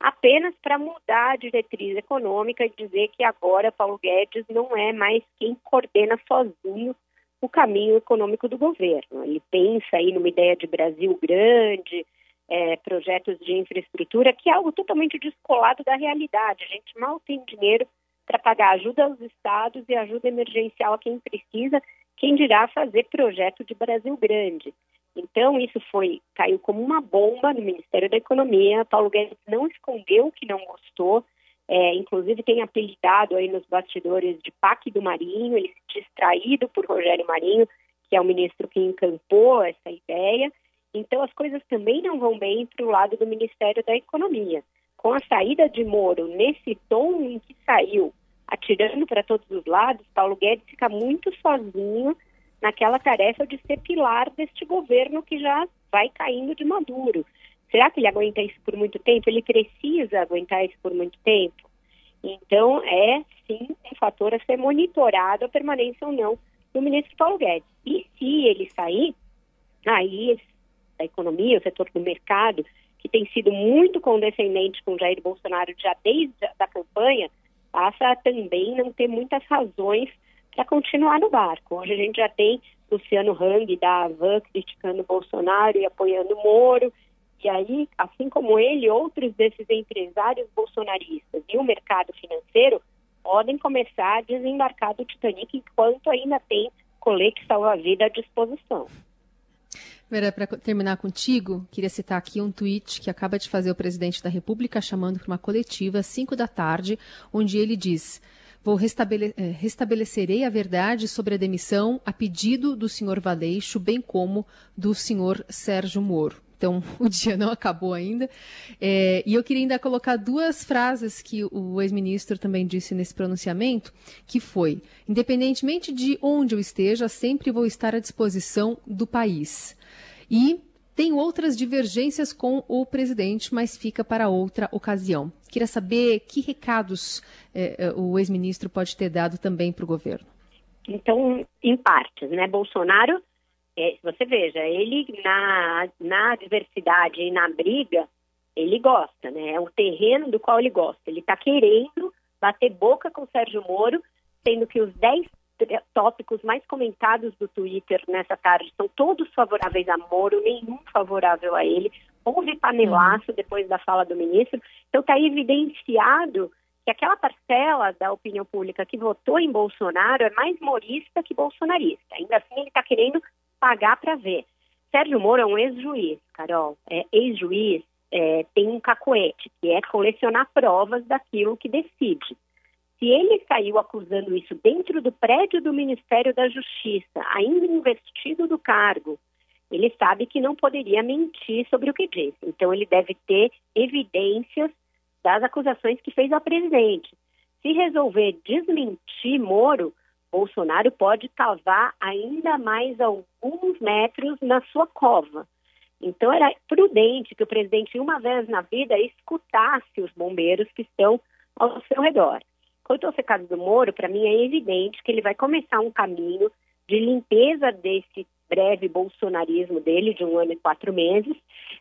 apenas para mudar a diretriz econômica e dizer que agora Paulo Guedes não é mais quem coordena sozinho o caminho econômico do governo. Ele pensa aí numa ideia de Brasil grande, é, projetos de infraestrutura, que é algo totalmente descolado da realidade. A gente mal tem dinheiro para pagar ajuda aos estados e ajuda emergencial a quem precisa, quem dirá fazer projeto de Brasil grande. Então, isso foi, caiu como uma bomba no Ministério da Economia. Paulo Guedes não escondeu que não gostou, é, inclusive tem apelidado aí nos bastidores de PAC do Marinho, ele se distraído por Rogério Marinho, que é o ministro que encantou essa ideia. Então, as coisas também não vão bem para o lado do Ministério da Economia com a saída de Moro nesse tom em que saiu, atirando para todos os lados, Paulo Guedes fica muito sozinho naquela tarefa de ser pilar deste governo que já vai caindo de maduro. Será que ele aguenta isso por muito tempo? Ele precisa aguentar isso por muito tempo? Então, é sim um fator a ser monitorado a permanência ou não do ministro Paulo Guedes. E se ele sair, aí a economia, o setor do mercado, que tem sido muito condescendente com Jair Bolsonaro já desde a da campanha, passa a também não ter muitas razões para continuar no barco. Hoje a gente já tem Luciano Hang da Avan criticando Bolsonaro e apoiando Moro. E aí, assim como ele, outros desses empresários bolsonaristas e o mercado financeiro podem começar a desembarcar do Titanic enquanto ainda tem colete salva-vida à disposição. Vera, para terminar contigo, queria citar aqui um tweet que acaba de fazer o presidente da República chamando para uma coletiva às 5 da tarde, onde ele diz: Vou restabele eh, restabelecerei a verdade sobre a demissão a pedido do senhor Valeixo, bem como do senhor Sérgio Moro. Então, o dia não acabou ainda. É, e eu queria ainda colocar duas frases que o ex-ministro também disse nesse pronunciamento, que foi, independentemente de onde eu esteja, sempre vou estar à disposição do país. E tem outras divergências com o presidente, mas fica para outra ocasião. Queria saber que recados eh, o ex-ministro pode ter dado também para o governo. Então, em partes, né? Bolsonaro, é, você veja, ele na, na adversidade e na briga, ele gosta, né? É o terreno do qual ele gosta. Ele está querendo bater boca com o Sérgio Moro, sendo que os 10 tópicos mais comentados do Twitter nessa tarde são todos favoráveis a Moro, nenhum favorável a ele. Houve panelaço uhum. depois da fala do ministro. Então está evidenciado que aquela parcela da opinião pública que votou em Bolsonaro é mais morista que bolsonarista. Ainda assim, ele está querendo pagar para ver. Sérgio Moro é um ex-juiz, Carol. É, ex-juiz é, tem um cacoete, que é colecionar provas daquilo que decide. Se ele saiu acusando isso dentro do prédio do Ministério da Justiça, ainda investido do cargo, ele sabe que não poderia mentir sobre o que disse. Então, ele deve ter evidências das acusações que fez ao presidente. Se resolver desmentir Moro, Bolsonaro pode cavar ainda mais alguns metros na sua cova. Então, era prudente que o presidente, uma vez na vida, escutasse os bombeiros que estão ao seu redor. Quanto ao secado do Moro, para mim é evidente que ele vai começar um caminho de limpeza desse breve bolsonarismo dele, de um ano e quatro meses,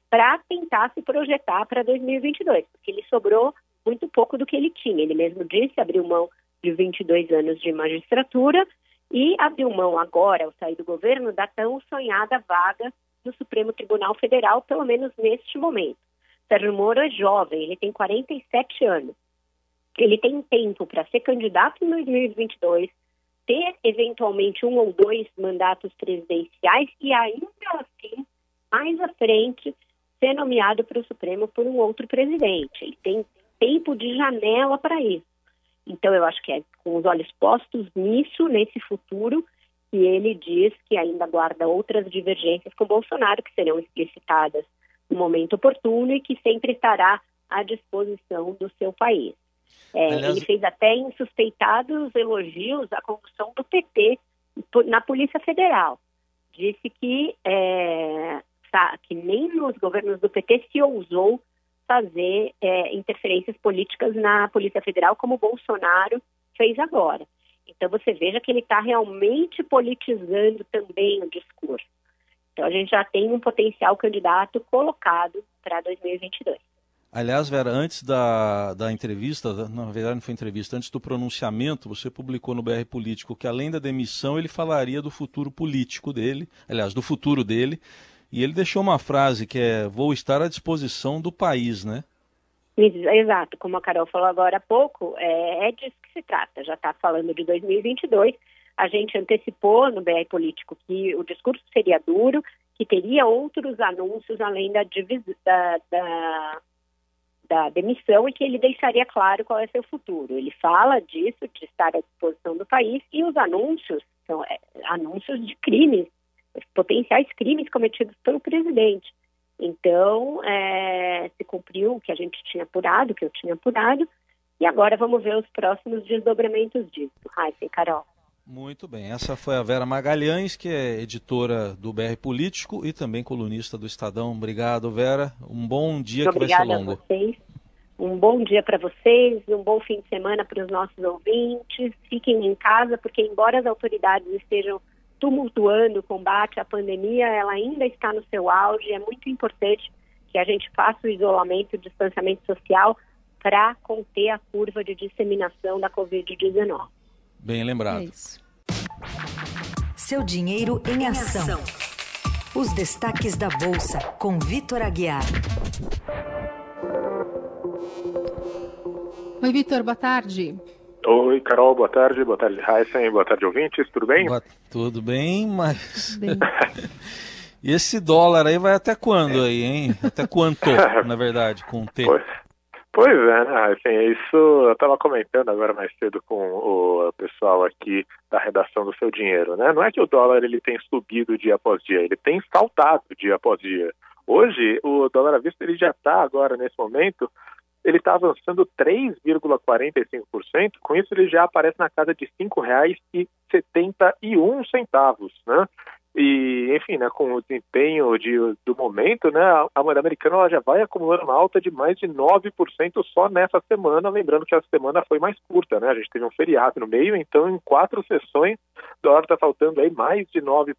para tentar se projetar para 2022, porque ele sobrou muito pouco do que ele tinha. Ele mesmo disse, abriu mão de 22 anos de magistratura e abriu mão agora, ao sair do governo, da tão sonhada vaga no Supremo Tribunal Federal, pelo menos neste momento. Sérgio Moro é jovem, ele tem 47 anos ele tem tempo para ser candidato em 2022, ter eventualmente um ou dois mandatos presidenciais e ainda assim, mais à frente, ser nomeado para o Supremo por um outro presidente. Ele tem tempo de janela para isso. Então, eu acho que é com os olhos postos nisso, nesse futuro, que ele diz que ainda guarda outras divergências com Bolsonaro, que serão explicitadas no momento oportuno e que sempre estará à disposição do seu país. É, Aliás... Ele fez até insuspeitados elogios à condução do PT na Polícia Federal. Disse que, é, que nem nos governos do PT se ousou fazer é, interferências políticas na Polícia Federal, como Bolsonaro fez agora. Então você veja que ele está realmente politizando também o discurso. Então a gente já tem um potencial candidato colocado para 2022. Aliás, Vera, antes da, da entrevista, na verdade não foi entrevista, antes do pronunciamento, você publicou no BR Político que além da demissão ele falaria do futuro político dele, aliás, do futuro dele, e ele deixou uma frase que é: vou estar à disposição do país, né? Exato, como a Carol falou agora há pouco, é, é disso que se trata. Já está falando de 2022. A gente antecipou no BR Político que o discurso seria duro, que teria outros anúncios além da, da, da da demissão e que ele deixaria claro qual é seu futuro. Ele fala disso, de estar à disposição do país, e os anúncios são é, anúncios de crimes, potenciais crimes cometidos pelo presidente. Então, é, se cumpriu o que a gente tinha apurado, que eu tinha apurado, e agora vamos ver os próximos desdobramentos disso. Raíssa e Carol. Muito bem, essa foi a Vera Magalhães, que é editora do BR Político e também colunista do Estadão. Obrigado, Vera. Um bom dia Muito que vai ser longo. A vocês. Um bom dia para vocês, um bom fim de semana para os nossos ouvintes. Fiquem em casa, porque embora as autoridades estejam tumultuando o combate à pandemia, ela ainda está no seu auge. É muito importante que a gente faça o isolamento, o distanciamento social para conter a curva de disseminação da Covid-19. Bem lembrado. É. Seu dinheiro em ação. Os destaques da Bolsa, com Vitor Aguiar. Oi, Vitor, boa tarde. Oi, Carol, boa tarde. Boa tarde, Heisen. Boa tarde, ouvintes. Tudo bem? Boa, tudo bem, mas. Bem. e esse dólar aí vai até quando aí, hein? Até quanto, na verdade, com o T? Pois, pois é, né? Assim, isso eu estava comentando agora mais cedo com o pessoal aqui da redação do Seu Dinheiro, né? Não é que o dólar ele tem subido dia após dia, ele tem saltado dia após dia. Hoje, o dólar à vista ele já está agora, nesse momento, ele está avançando 3,45%, com isso ele já aparece na casa de R$ 5,71, né? E, enfim, né, com o desempenho de, do momento, né, a moeda americana ela já vai acumulando uma alta de mais de 9% só nessa semana, lembrando que a semana foi mais curta, né, a gente teve um feriado no meio, então em quatro sessões o dólar está faltando aí mais de 9%,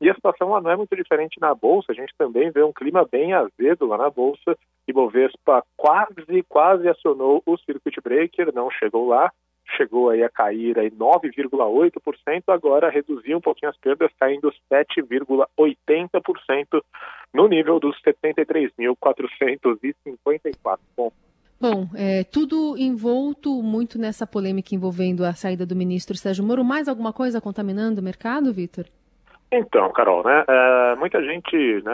e a situação lá não é muito diferente na Bolsa, a gente também vê um clima bem azedo lá na Bolsa, e Bovespa quase, quase acionou o circuit breaker, não chegou lá, chegou aí a cair aí 9,8%, agora reduziu um pouquinho as perdas, caindo 7,80% no nível dos 73.454 pontos. Bom, é, tudo envolto muito nessa polêmica envolvendo a saída do ministro Sérgio Moro. Mais alguma coisa contaminando o mercado, Vitor? Então, Carol, né, é, muita gente né,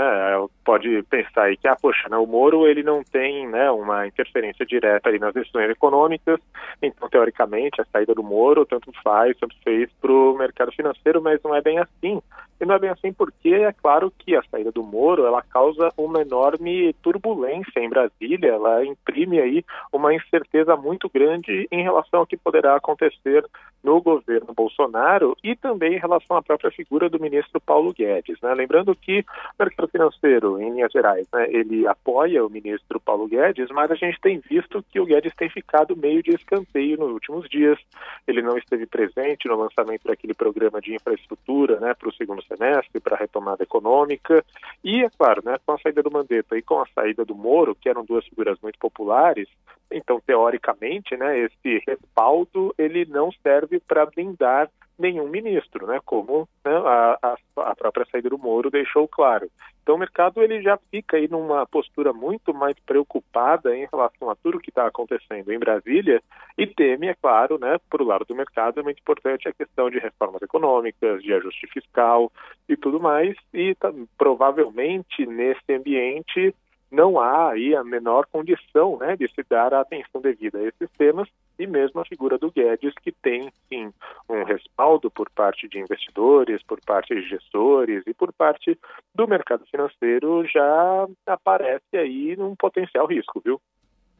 pode pensar aí que, ah, poxa, né, o Moro ele não tem né, uma interferência direta ali nas decisões econômicas, então, teoricamente, a saída do Moro tanto faz, tanto fez para o mercado financeiro, mas não é bem assim. E não é bem assim porque é claro que a saída do Moro ela causa uma enorme turbulência em Brasília, ela imprime aí uma incerteza muito grande em relação ao que poderá acontecer no governo Bolsonaro e também em relação à própria figura do ministro Paulo Guedes. Né? Lembrando que o mercado financeiro, em linhas gerais, né, ele apoia o ministro Paulo Guedes, mas a gente tem visto que o Guedes tem ficado meio de escanteio nos últimos dias. Ele não esteve presente no lançamento daquele programa de infraestrutura né, para o segundo semestre para a retomada econômica. E, é claro, né, com a saída do Mandetta e com a saída do Moro, que eram duas figuras muito populares, então, teoricamente, né, esse respaldo ele não serve para blindar nenhum ministro, né, como né, a, a, própria saída do Moro deixou claro. Então o mercado ele já fica aí numa postura muito mais preocupada em relação a tudo que está acontecendo em Brasília e teme, é claro, né, por o lado do mercado é muito importante a questão de reformas econômicas, de ajuste fiscal e tudo mais e tá, provavelmente nesse ambiente não há aí a menor condição né, de se dar a atenção devida a esses temas e mesmo a figura do Guedes, que tem, sim, um respaldo por parte de investidores, por parte de gestores e por parte do mercado financeiro, já aparece aí num potencial risco, viu?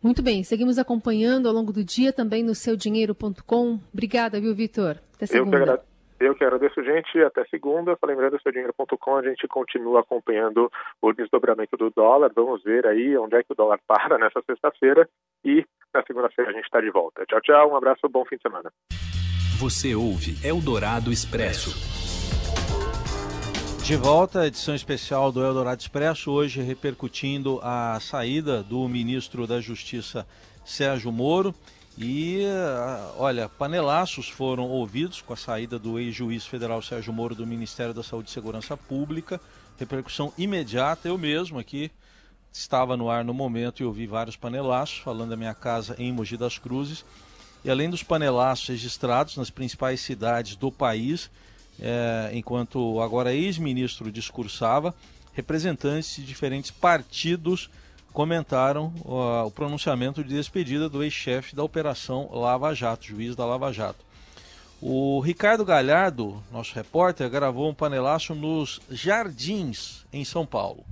Muito bem, seguimos acompanhando ao longo do dia também no seudinheiro.com. Obrigada, viu, Vitor? Até segunda. Eu que, agradeço, gente. Até segunda. Lembrando, seudinheiro.com, a gente continua acompanhando o desdobramento do dólar. Vamos ver aí onde é que o dólar para nessa sexta-feira. E na segunda-feira a gente está de volta. Tchau, tchau. Um abraço, bom fim de semana. Você ouve Eldorado Expresso. De volta, edição especial do Eldorado Expresso, hoje repercutindo a saída do ministro da Justiça Sérgio Moro. E, ah, olha, panelaços foram ouvidos com a saída do ex-juiz federal Sérgio Moro do Ministério da Saúde e Segurança Pública. Repercussão imediata. Eu mesmo aqui estava no ar no momento e ouvi vários panelaços falando da minha casa em Mogi das Cruzes. E além dos panelaços registrados nas principais cidades do país, é, enquanto agora ex-ministro discursava, representantes de diferentes partidos comentaram uh, o pronunciamento de despedida do ex-chefe da Operação Lava Jato, juiz da Lava Jato. O Ricardo Galhardo, nosso repórter, gravou um panelaço nos Jardins, em São Paulo.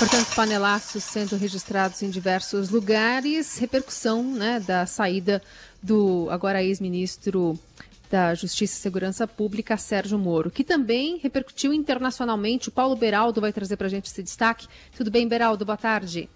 Portanto, panelaços sendo registrados em diversos lugares, repercussão né, da saída do agora ex-ministro da Justiça e Segurança Pública, Sérgio Moro, que também repercutiu internacionalmente. O Paulo Beraldo vai trazer para a gente esse destaque. Tudo bem, Beraldo? Boa tarde.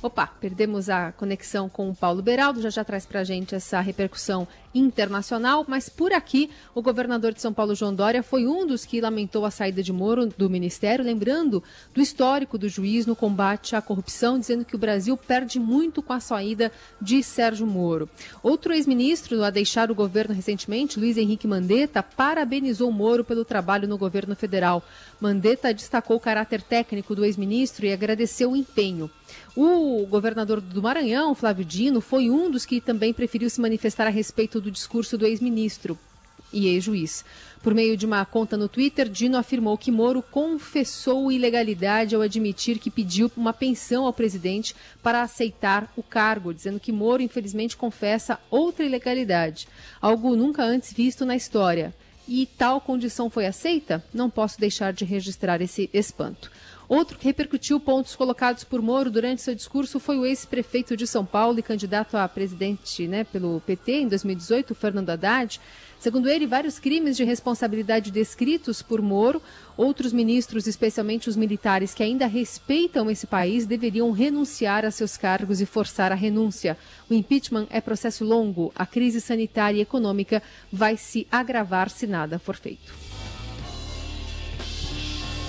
Opa, perdemos a conexão com o Paulo Beraldo, já já traz para a gente essa repercussão internacional, mas por aqui o governador de São Paulo, João Dória, foi um dos que lamentou a saída de Moro do ministério, lembrando do histórico do juiz no combate à corrupção, dizendo que o Brasil perde muito com a saída de Sérgio Moro. Outro ex-ministro a deixar o governo recentemente, Luiz Henrique Mandetta, parabenizou Moro pelo trabalho no governo federal. Mandetta destacou o caráter técnico do ex-ministro e agradeceu o empenho. O governador do Maranhão, Flávio Dino, foi um dos que também preferiu se manifestar a respeito do discurso do ex-ministro e ex-juiz. Por meio de uma conta no Twitter, Dino afirmou que Moro confessou ilegalidade ao admitir que pediu uma pensão ao presidente para aceitar o cargo, dizendo que Moro, infelizmente, confessa outra ilegalidade, algo nunca antes visto na história. E tal condição foi aceita? Não posso deixar de registrar esse espanto. Outro que repercutiu pontos colocados por Moro durante seu discurso foi o ex-prefeito de São Paulo e candidato a presidente né, pelo PT em 2018, Fernando Haddad. Segundo ele, vários crimes de responsabilidade descritos por Moro, outros ministros, especialmente os militares que ainda respeitam esse país, deveriam renunciar a seus cargos e forçar a renúncia. O impeachment é processo longo, a crise sanitária e econômica vai se agravar se nada for feito.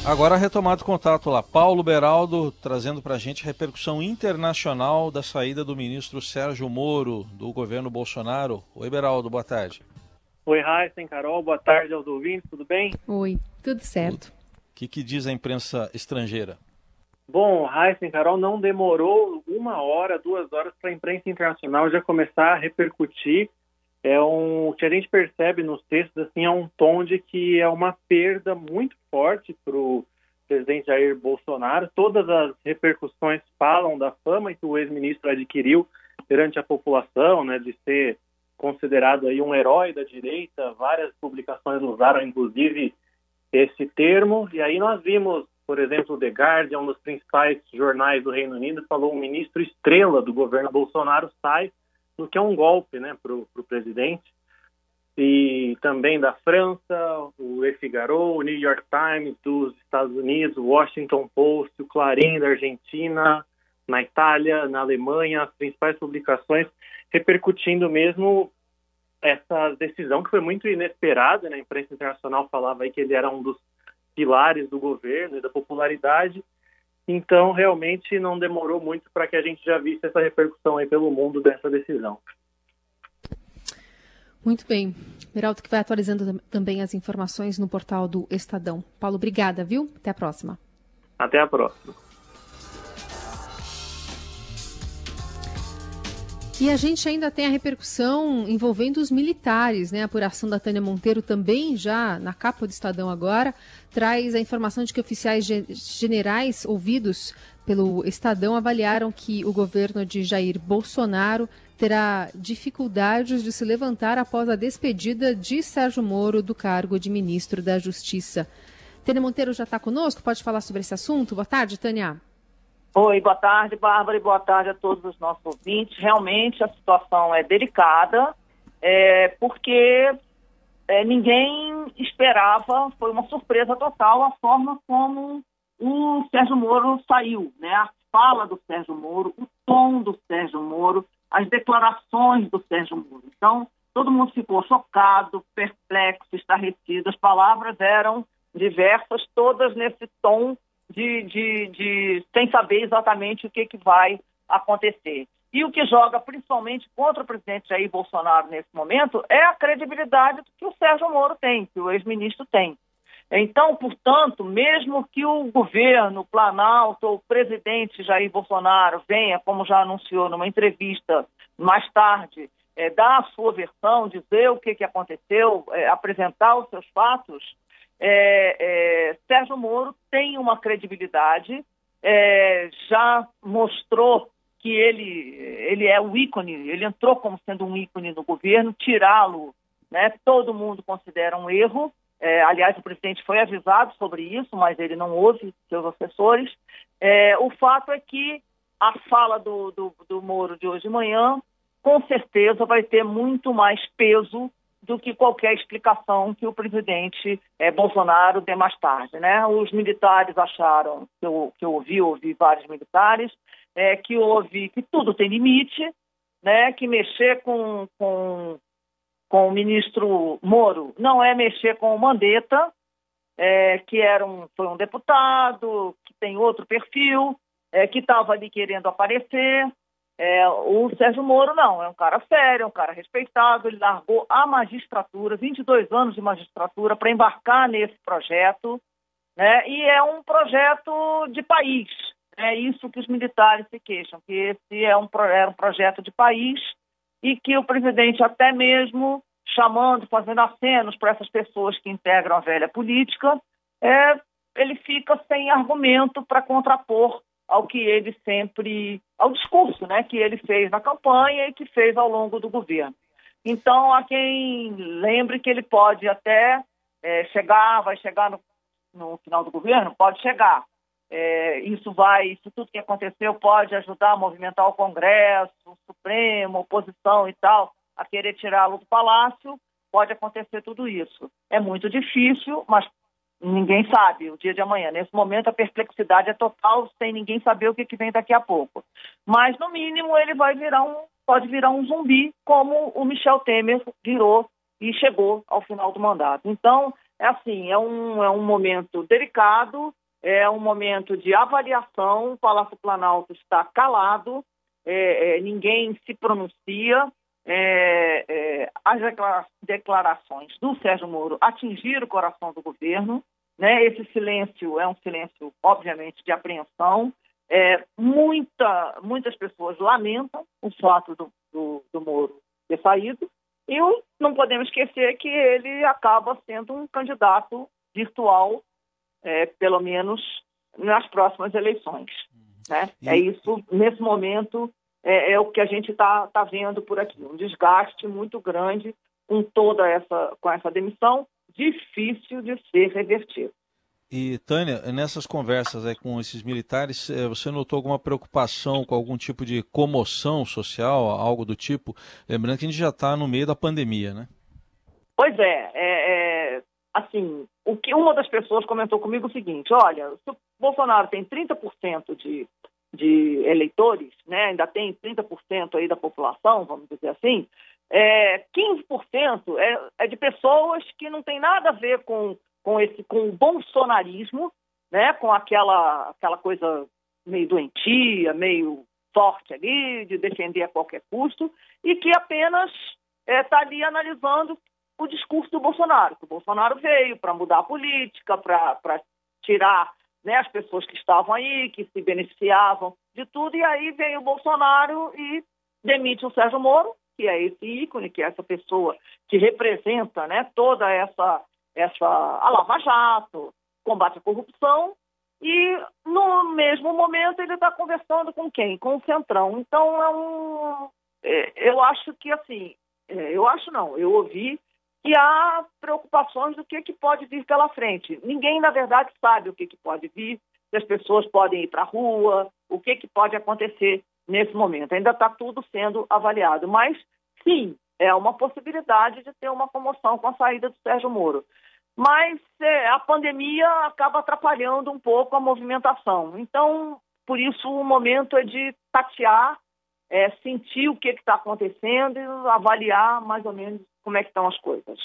Agora retomado o contato lá. Paulo Beraldo trazendo para a gente a repercussão internacional da saída do ministro Sérgio Moro do governo Bolsonaro. Oi, Beraldo, boa tarde. Oi, Raíssen, Carol, boa tarde aos ouvintes, tudo bem? Oi, tudo certo. O que, que diz a imprensa estrangeira? Bom, Raíssen, Carol, não demorou uma hora, duas horas para a imprensa internacional já começar a repercutir é um o que a gente percebe nos textos assim é um tom de que é uma perda muito forte para o presidente Jair Bolsonaro. Todas as repercussões falam da fama que o ex-ministro adquiriu perante a população, né, de ser considerado aí um herói da direita. Várias publicações usaram inclusive esse termo. E aí nós vimos, por exemplo, o The Guardian, um dos principais jornais do Reino Unido, falou um ministro estrela do governo Bolsonaro sai no que é um golpe né, para o presidente. E também da França, o Le Figaro, o New York Times dos Estados Unidos, o Washington Post, o Clarim da Argentina, na Itália, na Alemanha, as principais publicações repercutindo mesmo essa decisão que foi muito inesperada. Né? A imprensa internacional falava aí que ele era um dos pilares do governo e da popularidade então, realmente, não demorou muito para que a gente já visse essa repercussão aí pelo mundo dessa decisão. Muito bem. Meraldo que vai atualizando também as informações no portal do Estadão. Paulo, obrigada, viu? Até a próxima. Até a próxima. E a gente ainda tem a repercussão envolvendo os militares, né? A apuração da Tânia Monteiro também, já na capa do Estadão agora, traz a informação de que oficiais generais ouvidos pelo Estadão avaliaram que o governo de Jair Bolsonaro terá dificuldades de se levantar após a despedida de Sérgio Moro do cargo de ministro da Justiça. Tânia Monteiro já está conosco? Pode falar sobre esse assunto? Boa tarde, Tânia. Oi, boa tarde, Bárbara, e boa tarde a todos os nossos ouvintes. Realmente a situação é delicada, é, porque é, ninguém esperava, foi uma surpresa total a forma como o Sérgio Moro saiu, né? A fala do Sérgio Moro, o tom do Sérgio Moro, as declarações do Sérgio Moro. Então, todo mundo ficou chocado, perplexo, estarrecido. As palavras eram diversas, todas nesse tom de, de, de sem saber exatamente o que, que vai acontecer. E o que joga principalmente contra o presidente Jair Bolsonaro nesse momento é a credibilidade que o Sérgio Moro tem, que o ex-ministro tem. Então, portanto, mesmo que o governo, o Planalto, o presidente Jair Bolsonaro venha, como já anunciou numa entrevista mais tarde, é, dar a sua versão, dizer o que, que aconteceu, é, apresentar os seus fatos, é, é, Sérgio Moro tem uma credibilidade, é, já mostrou que ele, ele é o ícone, ele entrou como sendo um ícone no governo, tirá-lo, né, todo mundo considera um erro. É, aliás, o presidente foi avisado sobre isso, mas ele não ouve seus assessores. É, o fato é que a fala do, do, do Moro de hoje de manhã com certeza vai ter muito mais peso do que qualquer explicação que o presidente é, Bolsonaro dê mais tarde. Né? Os militares acharam, que eu, que eu ouvi, ouvi vários militares, é, que houve, que tudo tem limite, né? que mexer com, com, com o ministro Moro não é mexer com o Mandetta, é, que era um, foi um deputado, que tem outro perfil, é, que estava ali querendo aparecer, é, o Sérgio Moro não, é um cara sério, é um cara respeitado, ele largou a magistratura, 22 anos de magistratura, para embarcar nesse projeto, né? e é um projeto de país. É isso que os militares se queixam, que esse é um, é um projeto de país e que o presidente até mesmo chamando, fazendo acenos para essas pessoas que integram a velha política, é, ele fica sem argumento para contrapor ao que ele sempre, ao discurso né, que ele fez na campanha e que fez ao longo do governo. Então, há quem lembre que ele pode até é, chegar, vai chegar no, no, final do governo, pode chegar. É, isso vai, isso tudo que aconteceu pode ajudar a movimentar o Congresso, o Supremo, a oposição e tal, a querer tirá-lo do palácio. Pode acontecer tudo isso. É muito difícil, mas ninguém sabe o dia de amanhã. Nesse momento, a perplexidade é total, sem ninguém saber o que, que vem daqui a pouco. Mas, no mínimo, ele vai virar um, pode virar um zumbi, como o Michel Temer virou e chegou ao final do mandato. Então, é assim, é um, é um momento delicado, é um momento de avaliação, o Palácio Planalto está calado, é, é, ninguém se pronuncia, é, é, as declarações do Sérgio Moro atingiram o coração do governo, né? Esse silêncio é um silêncio, obviamente, de apreensão. É, muita, muitas pessoas lamentam o fato do, do, do Moro ter saído e não podemos esquecer que ele acaba sendo um candidato virtual, é, pelo menos nas próximas eleições. Né? É isso, nesse momento, é, é o que a gente está tá vendo por aqui, um desgaste muito grande com toda essa, com essa demissão, difícil de ser revertido. E, Tânia, nessas conversas aí com esses militares, eh, você notou alguma preocupação com algum tipo de comoção social, algo do tipo? Lembrando que a gente já está no meio da pandemia, né? Pois é, é, é, assim, o que uma das pessoas comentou comigo é o seguinte, olha, se o Bolsonaro tem 30% de, de eleitores, né, ainda tem 30% aí da população, vamos dizer assim, é, 15% é, é de pessoas que não tem nada a ver com com esse com o bolsonarismo, né, com aquela aquela coisa meio doentia, meio forte ali de defender a qualquer custo e que apenas está é, tá ali analisando o discurso do Bolsonaro. Que o Bolsonaro veio para mudar a política, para tirar né, as pessoas que estavam aí, que se beneficiavam de tudo, e aí veio o Bolsonaro e demite o Sérgio Moro, que é esse ícone, que é essa pessoa que representa né, toda essa essa a Lava Jato, combate à corrupção, e no mesmo momento ele está conversando com quem? Com o Centrão. Então é um. É, eu acho que assim, é, eu acho não, eu ouvi que há preocupações do que, que pode vir pela frente. Ninguém, na verdade, sabe o que, que pode vir, se as pessoas podem ir para a rua, o que, que pode acontecer nesse momento. Ainda está tudo sendo avaliado. Mas, sim, é uma possibilidade de ter uma comoção com a saída do Sérgio Moro mas é, a pandemia acaba atrapalhando um pouco a movimentação. Então, por isso, o momento é de tatear, é, sentir o que está acontecendo e avaliar mais ou menos como é que estão as coisas.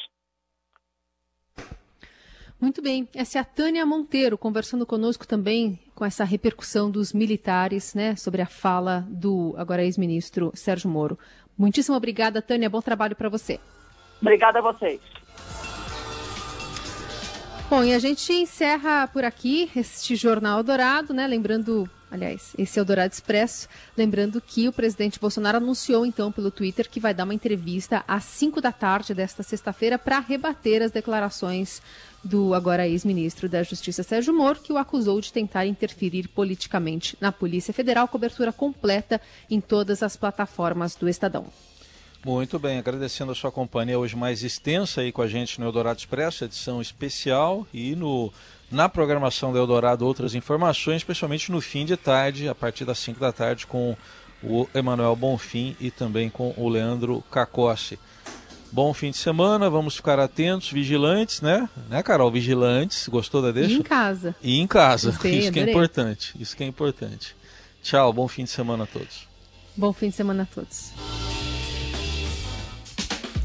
Muito bem. Essa é a Tânia Monteiro conversando conosco também com essa repercussão dos militares, né, sobre a fala do agora ex-ministro Sérgio Moro. Muitíssimo obrigada, Tânia. Bom trabalho para você. Obrigada a vocês. Bom, e a gente encerra por aqui este Jornal Dourado, né? Lembrando, aliás, esse é o Dourado Expresso. Lembrando que o presidente Bolsonaro anunciou, então, pelo Twitter, que vai dar uma entrevista às 5 da tarde desta sexta-feira para rebater as declarações do agora ex-ministro da Justiça Sérgio Moro, que o acusou de tentar interferir politicamente na Polícia Federal. Cobertura completa em todas as plataformas do Estadão. Muito bem, agradecendo a sua companhia hoje mais extensa aí com a gente no Eldorado Expresso, edição especial e no na programação do Eldorado outras informações, especialmente no fim de tarde, a partir das 5 da tarde com o Emanuel Bonfim e também com o Leandro Cacossi. Bom fim de semana, vamos ficar atentos, vigilantes, né? Né, Carol? Vigilantes, gostou da deixa? E em casa. E em casa, Gostei, isso que é adorei. importante, isso que é importante. Tchau, bom fim de semana a todos. Bom fim de semana a todos.